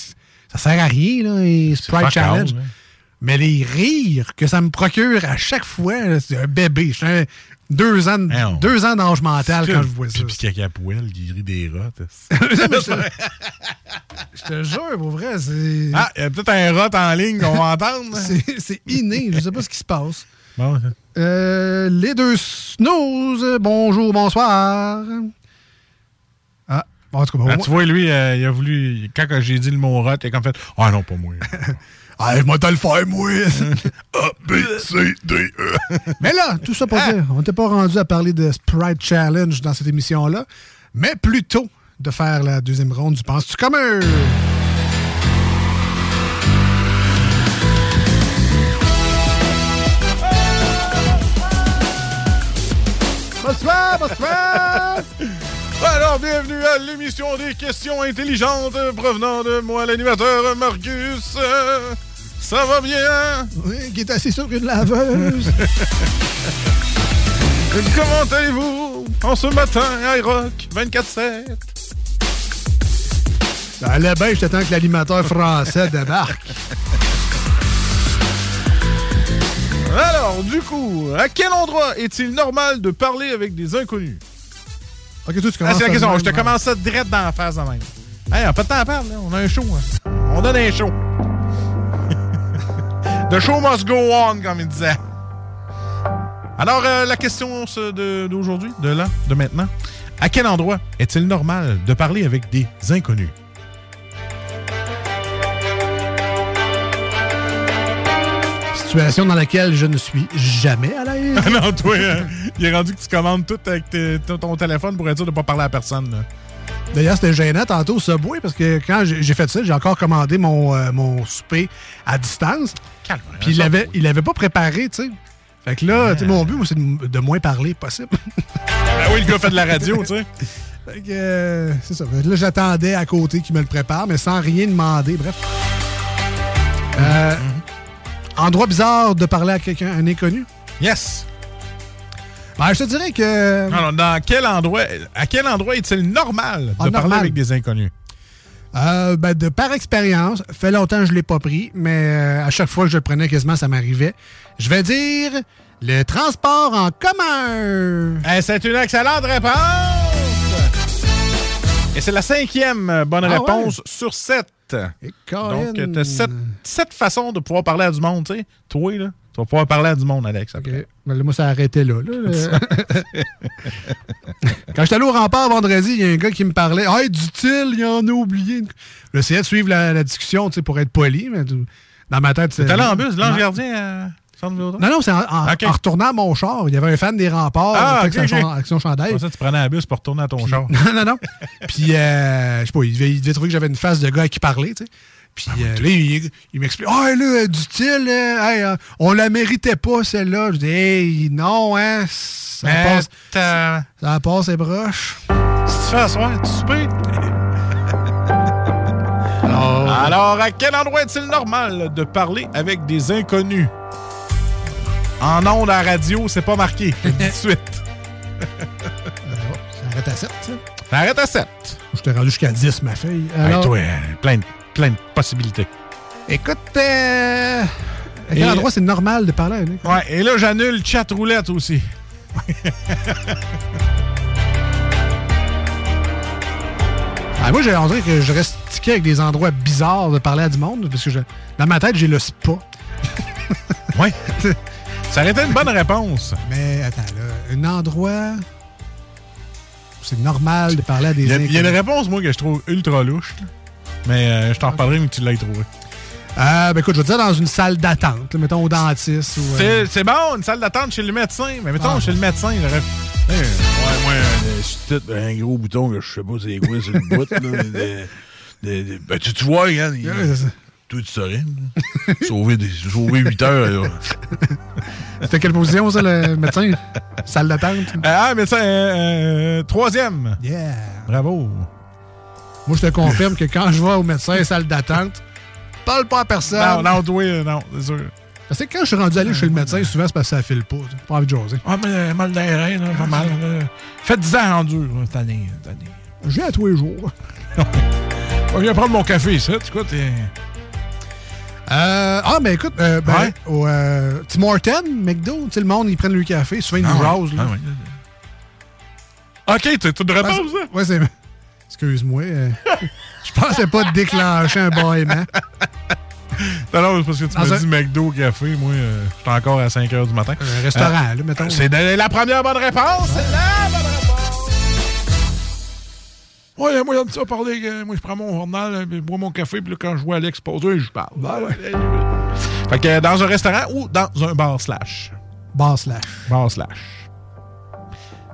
ça sert à rien, là, les Sprite Challenge. all, hein. Mais les rires que ça me procure à chaque fois, c'est un bébé. Je suis un- deux ans, de- Hey, on- deux ans d'âge mental quand je vois ça. Puis caca poêle qui rit des rats. Je, te jure, pour vrai, c'est. Ah, il y a peut-être un rot en ligne qu'on va entendre. c'est- C'est inné. Je sais pas ce qui se passe. Bon, Euh, les deux snooze, bonjour, bonsoir. Ah, bon, en tout cas, bon, Ah, moi- tu vois, lui, euh, il a voulu. Quand j'ai dit le mot rot, il a comme fait Ah non, pas moi. Ah, je vais te le faire, moi. A, B, C, D, E. Mais là, tout ça pour dire, on n'était pas rendu à parler de Sprite Challenge dans cette émission-là, mais plutôt de faire la deuxième ronde du Penses-tu comme. Bonsoir, bonsoir! Alors, bienvenue à l'émission des questions intelligentes provenant de moi, l'animateur Marcus. Euh, Ça va bien? Oui, qui est assis sur une laveuse. Comment allez-vous en ce matin, iRock 24-7? Ça allait bien, je t'attends que l'animateur français débarque. Alors, du coup, à quel endroit est-il normal de parler avec des inconnus? Ok, toi, tu Ah, c'est la question. Je te commence ça direct dans la face de même. Hey, on a pas de temps à perdre, là. On a un show. hein. On donne un show. The show must go on, comme il disait. Alors, euh, la question de- d'aujourd'hui, de, là, de maintenant. À quel endroit est-il normal de parler avec des inconnus? Situation dans laquelle je ne suis jamais à l'aise. Ah non, toi, hein, il est rendu que tu commandes tout avec tes- ton téléphone pour être sûr de ne pas parler à personne. là. D'ailleurs, c'était gênant tantôt au Subway parce que quand j'ai fait ça, j'ai encore commandé mon, euh, mon souper à distance. Puis il l'avait il l'avait pas préparé, tu sais. Fait que là, mon but, c'est de, de moins parler possible. Ben oui, le gars fait de la radio, tu sais. Fait que, euh, c'est ça. Là, j'attendais à côté qu'il me le prépare, mais sans rien demander. Bref. Euh, Endroit bizarre de parler à quelqu'un, un inconnu? Yes. Ben, je te dirais que. Alors, dans quel endroit, à quel endroit est-il normal de Ah, parler normal. avec des inconnus? Euh, ben, de par expérience, fait longtemps que je ne l'ai pas pris, mais euh, à chaque fois que je le prenais quasiment, ça m'arrivait. Je vais dire le transport en commun. Eh, c'est une excellente réponse! Et c'est la cinquième euh, bonne Ah réponse sur sept. Donc, tu as sept, sept façons de pouvoir parler à du monde, tu sais. Toi, là, tu vas pouvoir parler à du monde, Alex. après. Ben, là, moi, ça a arrêté là. là. Euh, Quand j'étais allé au rempart vendredi, il y a un gars qui me parlait. Hey, dit-il, il en a oublié. J'essayais de suivre la, la discussion tu sais, pour être poli, mais dans ma tête. T'es allé en bus, l'ange gardien à Non, non, c'est en, en- Ok. en retournant à mon char. Il y avait un fan des remparts Ah, avec, ok, son, ok. avec son chandail. Pour ça, tu prenais un bus pour retourner à ton char. Non, non, non. Puis, euh, je sais pas, il devait, il devait trouver que j'avais une face de gars à qui parler, tu sais. Puis euh, là, il, il m'explique Ah, là, dit-il, euh, hey, euh, on la méritait pas, celle-là. Je dis Hey, non, hein. Ça Mais passe. t'as- Ça passe et broche. Si tu fais asseoir, tu soupes. Alors, Alors, à quel endroit est-il normal de parler avec des inconnus? En ondes à radio, c'est pas marqué. Je dis de suite. ça arrête à 7, ça. Ça arrête à 7. Je t'ai rendu jusqu'à 10, ma fille. Hey, Alors, toi, plein, de- plein de possibilités. écoute, euh, à quel Et- endroit c'est normal de parler inconnu? Ouais, et là, j'annule chat roulette aussi. Ah, moi, j'ai- dirait que je reste tiqué avec des endroits bizarres de parler à du monde, parce que je- dans ma tête, j'ai le spa. ouais. Ça aurait été une bonne réponse. Mais attends, là, un endroit où c'est normal de parler à des Il y, a, il y a une réponse, moi, que je trouve ultra louche. là. Mais euh, je t'en reparlerai, mais tu l'as trouvé. Euh, ben écoute, je veux dire dans une salle d'attente, là, mettons au dentiste. Ou, euh, C'est- C'est bon, une salle d'attente chez le médecin. Mais mettons, Ah. chez le médecin, il aurait. Eh, ouais, moi, euh, c'est peut-être un gros bouton que je sais pas c'est quoi sur le bout. Là, mais de- de- de- ben, tu, tu vois, regarde. il- Ouais, c'est ça. Toi, tu saurais. sauver, des, sauver 8 heures. C'était quelle position, ça, le médecin? salle d'attente? Ah, médecin, euh, euh, troisième. Yeah. Bravo. Moi, je te confirme que quand je vais au médecin, salle d'attente, parle pas à personne. Non, non, toi, euh, non, c'est sûr. Parce que quand je suis rendu aller chez le médecin, souvent, c'est parce que ça file pas. J'ai pas envie de jaser. Ah, mais euh, mal là, pas mal. là. Faites 10 ans en dur, cette année. Cette année. Je viens à tous les jours. Je viens prendre mon café, ça. Tu quoi, t'es. Euh, ah, mais écoute, euh, ben, Ouais. au euh, Tim McDo, le monde, ils prennent le café, souvent ils nous Ah ouais. là. Ah ouais. Ok, t'as une réponse, ça? c'est- Ouais, c'est. Excuse-moi. euh, je pensais pas déclencher un bâillement. Non, non, c'est parce que tu m'as un- dit McDo, café. Moi, euh, j'étais encore à 5 h du matin. Un restaurant, là, mettons. C'est la première bonne réponse. C'est réponse. Ouais, moi, j'aime ça parler. euh, moi, je prends mon journal, euh, je bois mon café, puis là, quand je vois Alex poser, je parle. Fait que dans un restaurant ou dans un bar slash? Bar slash. Bar slash.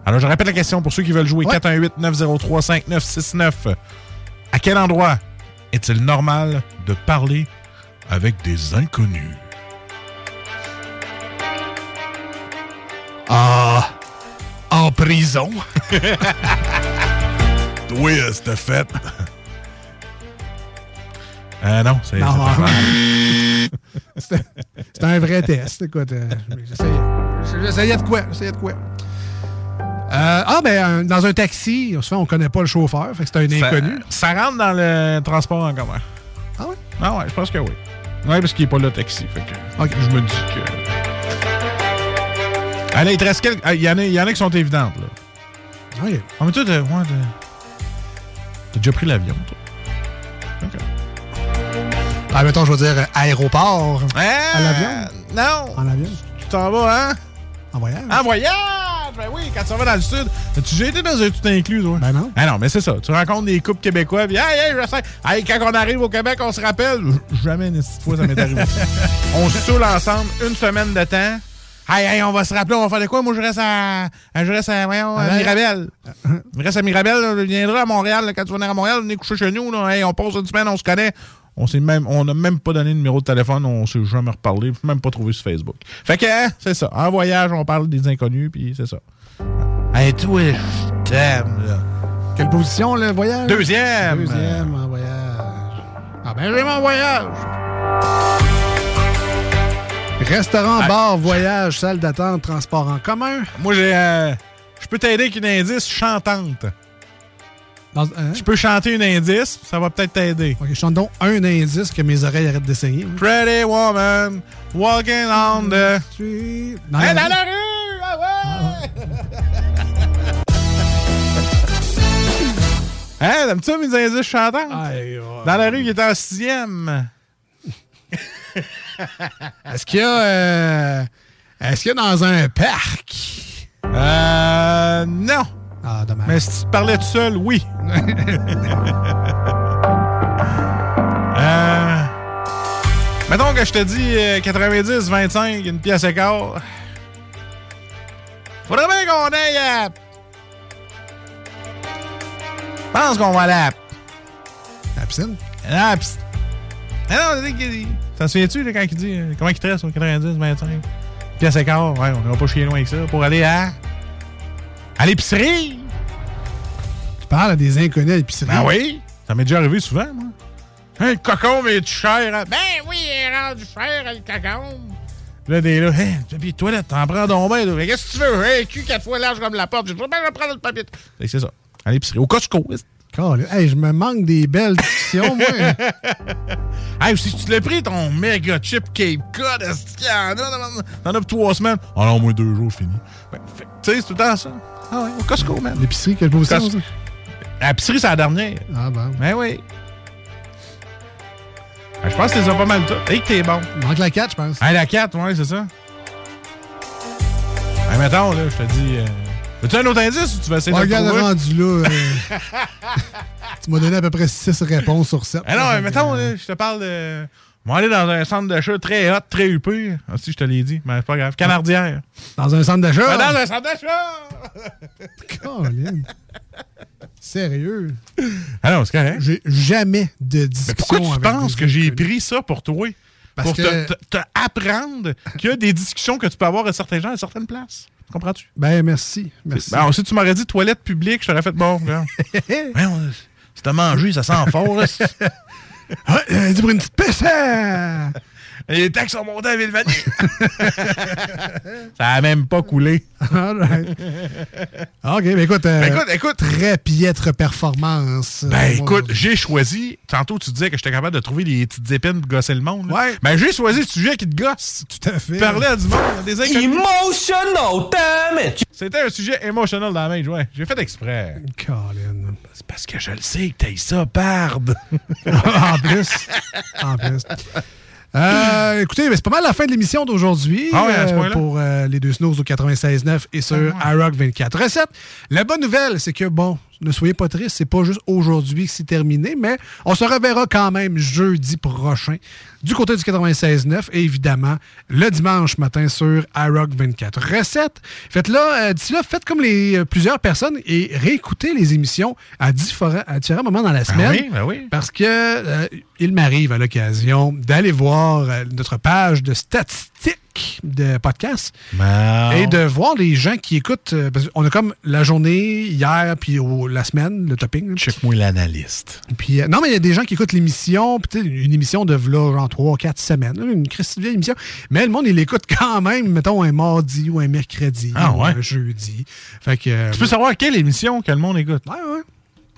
Alors, je répète la question pour ceux qui veulent jouer 418-903-5969. À quel endroit est-il normal de parler avec des inconnus? Ah, en prison. Oui, c'était fait. Euh, non, c'est. Non. C'était un vrai test. Écoute, euh, j'essayais. J'essayais de quoi? J'essayais de quoi? Euh, ah, ben, dans un taxi, souvent, on connaît pas le chauffeur, fait que c'est un Ça- inconnu. Ça, rentre dans le transport en commun. Ah ouais? Ah ouais, je pense que oui. Oui, parce qu'il n'est pas là, taxi. Fait que je me dis que. Allez, il te reste quelques. ah, Il y, en a- il y en a qui sont évidentes, là. Oui. Mais toi, t'as ouais, t'as- t'as déjà pris l'avion, toi? OK. Ah, mettons, je vais dire euh, aéroport. Hein? À l'avion? Non. En avion? Tu t'en vas, hein? En voyage? En voyage! Ben oui, quand tu vas dans le sud. As-tu déjà été dans un tout inclus, toi? Ben non. Ah non, mais c'est ça. Tu rencontres des couples québécois, puis hey, hey, je sais. Hey, quand on arrive au Québec, on se rappelle. Jamais une fois ça m'est arrivé. on se saoule ensemble une semaine de temps. Hey, hey, on va se rappeler, on va faire de quoi? Moi, je reste à. Je reste à. Voyons, à Mirabel. Je reste à Mirabel, je viendrai à Montréal. là, quand tu vas venir à Montréal, venez coucher chez nous. Là. Hey, on passe une semaine, on se connaît. On s'est même, on n'a même pas donné de numéro de téléphone, on s'est jamais reparlé, même pas trouvé sur Facebook. Fait que, hein, c'est ça. En voyage, on parle des inconnus, puis c'est ça. Hey, toi, je t'aime, là. Quelle position, le voyage? Deuxième. Deuxième en voyage. Ah ben, j'ai mon voyage. Restaurant, bar, voyage, salle d'attente, transport en commun. Moi, j'ai. euh, je peux t'aider avec une indice chantante. Dans- hein? Je peux chanter une indice, ça va peut-être t'aider. Ok, chante donc un indice que mes oreilles arrêtent d'essayer. Pretty woman, walking on the. Dans Hey, la dans la rue! Ah ouais! Hein, t'aimes-tu mes indices chantants? Dans la rue, il était en sixième. Est-ce qu'il y a. euh, Est-ce qu'il y a dans un parc? Euh. Non. Ah, dommage. Mais si tu parlais tout seul, oui. euh, mettons que je te dis euh, 90, 25, une pièce et quart. Faudrait bien qu'on aille à... Je pense qu'on va aller à... La piscine? Ah, la piscine. Non, fait-tu là, quand il dit... euh, comment il te reste, au 90, 25? Pièce et quart, ouais, on va pas chier loin avec ça. Pour aller à... À l'épicerie! Tu parles à des inconnus à l'épicerie? Ben oui, ça m'est déjà arrivé souvent, moi. Hein, le cocon, mais tu cher. hein? Ben oui, il est rendu cher, le cocon. Là, des là, hein, papier de toilette, t'en prends donc Qu'est-ce que tu veux? Hein, cul quatre fois large comme la porte. Je vais bien prendre le papier. de- que C'est ça. À l'épicerie. Au Costco. Hey, je me manque des belles discussions, moi. hey, si tu l'as pris, ton méga chip Cape Cod, est-ce qu'il y en a? T'en as pour trois semaines. Ah non, moi, deux jours, fini. Ben, Tu sais, c'est tout le temps ça. Ah ouais, au Costco, man. L'épicerie, quelle position? Ça? L'épicerie, c'est la dernière. Ah, ben. Ben oui. Ben, je pense que t'es pas mal tout. Et que t'es bon. Il manque la 4, je pense. Hey, la 4, ouais, c'est ça. Hey, mettons, là, je te dis. Euh... Veux-tu un autre indice ou tu vas essayer Oh, de regarde, rendu là. euh, tu m'as donné à peu près 6 réponses sur 7. Ah non, mais mettons, là, je te parle de. On va aller dans un centre d'achat très hot, très huppé. Ah, si, je te l'ai dit, mais c'est pas grave. Canardière. Dans un centre d'achat? Dans un centre d'achat! Sérieux? Ah non, c'est correct. J'ai jamais de discussion Pourquoi tu avec penses que j'ai pris ça pour toi? Parce pour que- te, te- te apprendre qu'il y a des discussions que tu peux avoir à certains gens à certaines places? Comprends-tu? Ben, merci. Merci. Ben, si tu m'aurais dit toilette publique, je t'aurais fait bon. si t'as mangé, ça sent fort. là. Ah, euh, dis pour une petite pisse. Les taxes sont montées à Villevanier. ça a même pas coulé. All right. OK, ben écoute, euh, Ben, écoute, écoute. très piètre performance. Ben Euh, écoute, moi, j'ai choisi. Tantôt, tu disais que j'étais capable de trouver des petites épines pour gosser le monde. là. Ouais. Ben j'ai choisi le sujet qui te gosse. Tout à fait. Parler à du monde, à des inconnus. Emotional damage! C'était un sujet émotionnel dans la main, ouais. J'ai fait exprès. Colin. C'est parce que je le sais que t'as ça, parde. en plus. En plus. Euh, écoutez, c'est pas mal la fin de l'émission d'aujourd'hui Ah ouais, euh, pour euh, les deux snooze au 96.9 et sur iRock 24 recettes. La bonne nouvelle, c'est que, bon, ne soyez pas tristes, c'est pas juste aujourd'hui que c'est terminé, mais on se reverra quand même jeudi prochain du côté du 96.9 et évidemment le dimanche matin sur iRock 24 recettes. Faites-là, euh, d'ici là, faites comme les euh, plusieurs personnes et réécoutez les émissions à différents, à différents moments dans la semaine. oui, ben oui. Parce que euh, il m'arrive à l'occasion d'aller voir euh, notre page de statistiques de podcast et de voir les gens qui écoutent. euh, parce qu'on a comme la journée hier puis au- la semaine, le topping. Check-moi l'analyste. Puis, euh, non, mais il y a des gens qui écoutent l'émission, une émission de vlog, genre 3 4 semaines, une vieille émission. Mais le monde, il l'écoute quand même, mettons, un mardi ou un mercredi Ah, ou ouais? un jeudi. Fait que. euh, Tu peux savoir quelle émission que le monde écoute? Ouais, ouais.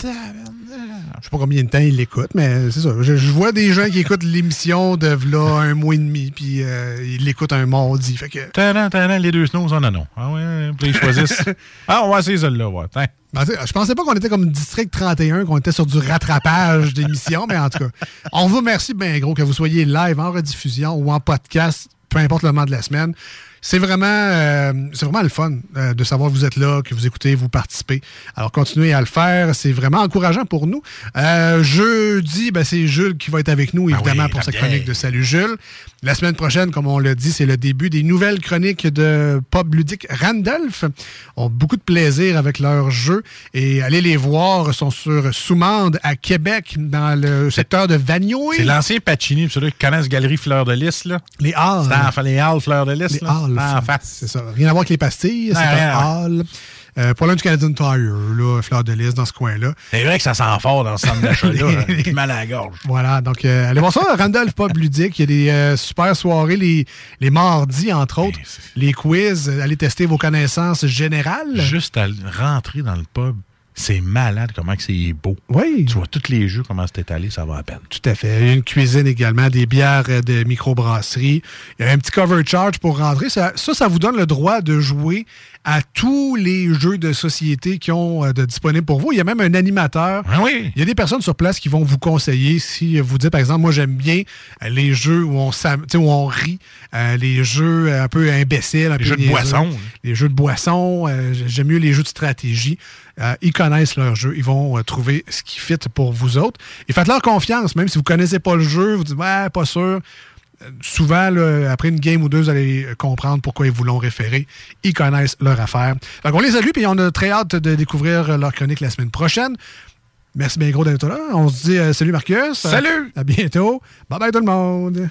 Je sais pas combien de temps ils l'écoutent, mais c'est ça. Je, je vois des gens qui écoutent l'émission de v'là un mois et demi, puis euh, ils l'écoutent un mardi. Fait que. Tadam, tadam, les deux snows, oh non, non. Ah ouais, puis ils choisissent. ah, on va essayer celle-là, ouais. Tiens. Ben, je pensais pas qu'on était comme District 31, qu'on était sur du rattrapage d'émissions, mais en tout cas, on vous remercie bien gros que vous soyez live, en rediffusion ou en podcast, peu importe le moment de la semaine. C'est vraiment, euh, c'est vraiment le fun euh, de savoir que vous êtes là, que vous écoutez, vous participez. Alors continuez à le faire, c'est vraiment encourageant pour nous. Euh, jeudi, ben, c'est Jules qui va être avec nous, évidemment, oui, pour sa chronique de Salut Jules. La semaine prochaine, comme on l'a dit, c'est le début des nouvelles chroniques de Pop Ludique Randolph. ont beaucoup de plaisir avec leurs jeux et allez les voir, ils sont sur Soumande à Québec, dans le secteur de Vagnoy. C'est l'ancien Pacini, ceux qui connaissent Galerie Fleur de Lys, là. Les Halles. C'est en- les Halles Fleur de Lys, Les là. Halles. En face. C'est ça. Rien à voir avec les pastilles, c'est un Hall. Euh, pas loin du Canadian Tire, là, Fleur de Lys, dans ce coin-là. C'est vrai que ça sent fort dans ce centre d'achat-là. hein. J'ai mal à la gorge. Voilà, donc euh, allez voir ça, Randolph Pub Ludique. Il y a des euh, super soirées les, les mardis, entre autres. Les quiz, allez tester vos connaissances générales. Juste à rentrer dans le pub, c'est malade comment que c'est beau. Oui. Tu vois tous les jeux, comment c'est étalé, ça va à peine. Tout à fait. Il y a une cuisine également, des bières euh, de microbrasserie. Il y a un petit cover charge pour rentrer. Ça, ça, ça vous donne le droit de jouer à tous les jeux de société qui ont euh, de disponibles pour vous. Il y a même un animateur. Ah oui. Il y a des personnes sur place qui vont vous conseiller si vous dites, par exemple, moi j'aime bien euh, les jeux où on, où on rit, euh, les jeux euh, un peu imbéciles, un peu jeux de niaiseux, boisson. Les jeux de boisson, euh, j'aime mieux les jeux de stratégie. Euh, ils connaissent leur jeu, ils vont euh, trouver ce qui fit pour vous autres. Et faites-leur confiance, même si vous connaissez pas le jeu, vous dites, ouais, pas sûr. Souvent, là, après une game ou deux, vous allez comprendre pourquoi ils vous l'ont référé. Ils connaissent leur affaire. Donc, on les salue, puis on a très hâte de découvrir leur chronique la semaine prochaine. Merci bien gros d'être là. On se dit euh, salut Marcus. Salut. À bientôt. Bye bye tout le monde.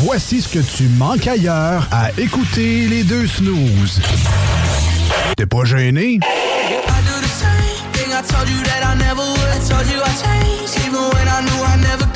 Voici ce que tu manques ailleurs à écouter les deux snooze. T'es pas gêné? I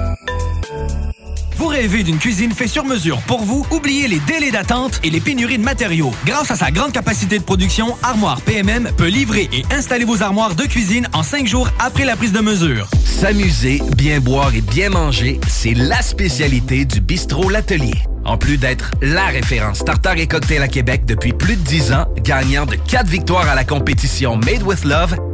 Vous rêvez d'une cuisine faite sur mesure pour vous? Oubliez les délais d'attente et les pénuries de matériaux. Grâce à sa grande capacité de production, Armoire PMM peut livrer et installer vos armoires de cuisine en cinq jours après la prise de mesure. S'amuser, bien boire et bien manger, c'est la spécialité du bistrot L'Atelier. En plus d'être la référence tartare et cocktail à Québec depuis plus de 10 ans, gagnant de 4 victoires à la compétition Made with Love,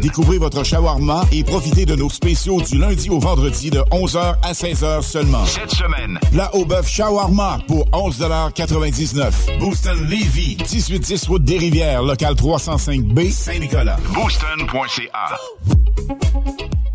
Découvrez votre shawarma et profitez de nos spéciaux du lundi au vendredi de 11h à 16h seulement. Cette semaine. Plat au bœuf shawarma pour 11,99 Booston Levy, 1810 route des Rivières, local 305B, Saint-Nicolas. Booston.ca.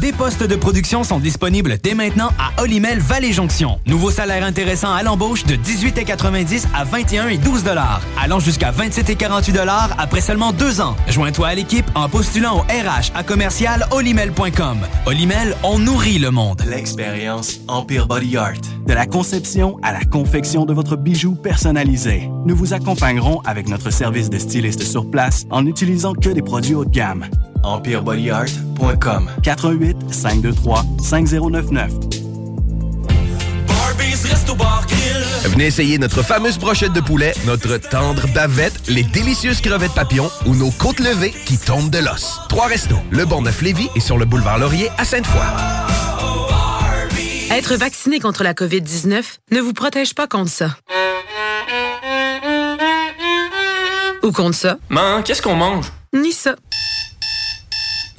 Des postes de production sont disponibles dès maintenant à Olimel Valley Jonction. Nouveau salaire intéressant à l'embauche de 18,90 à 21 et 12 dollars, allant jusqu'à 27 et 48 dollars après seulement deux ans. Joins-toi à l'équipe en postulant au RH à commercial olimel.com. Olimel, on nourrit le monde. L'expérience Empire Body Art. De la conception à la confection de votre bijou personnalisé. Nous vous accompagnerons avec notre service de styliste sur place en n'utilisant que des produits haut de gamme. EmpireBodyArt.com 418 523 5099 Venez essayer notre fameuse brochette de poulet, notre tendre bavette, les délicieuses crevettes papillons ou nos côtes levées qui tombent de l'os. Trois restos, le Bonneuf Lévis et sur le boulevard Laurier à Sainte-Foy. Être vacciné contre la COVID-19 ne vous protège pas contre ça. Ou contre ça. Man, qu'est-ce qu'on mange? Ni ça.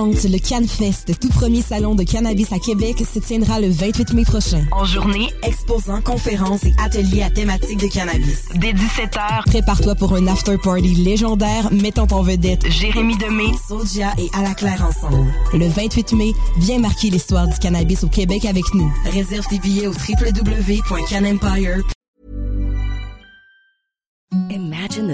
d'attente, le CanFest, tout premier salon de cannabis à Québec, se tiendra le 28 mai prochain. En journée, exposants, conférences et ateliers à thématique de cannabis. Dès 17h, prépare-toi pour un after-party légendaire mettant en vedette Jérémy Demé, Sodia et À la Claire ensemble. Le 28 mai, viens marquer l'histoire du cannabis au Québec avec nous. Réserve tes billets au www.canempire.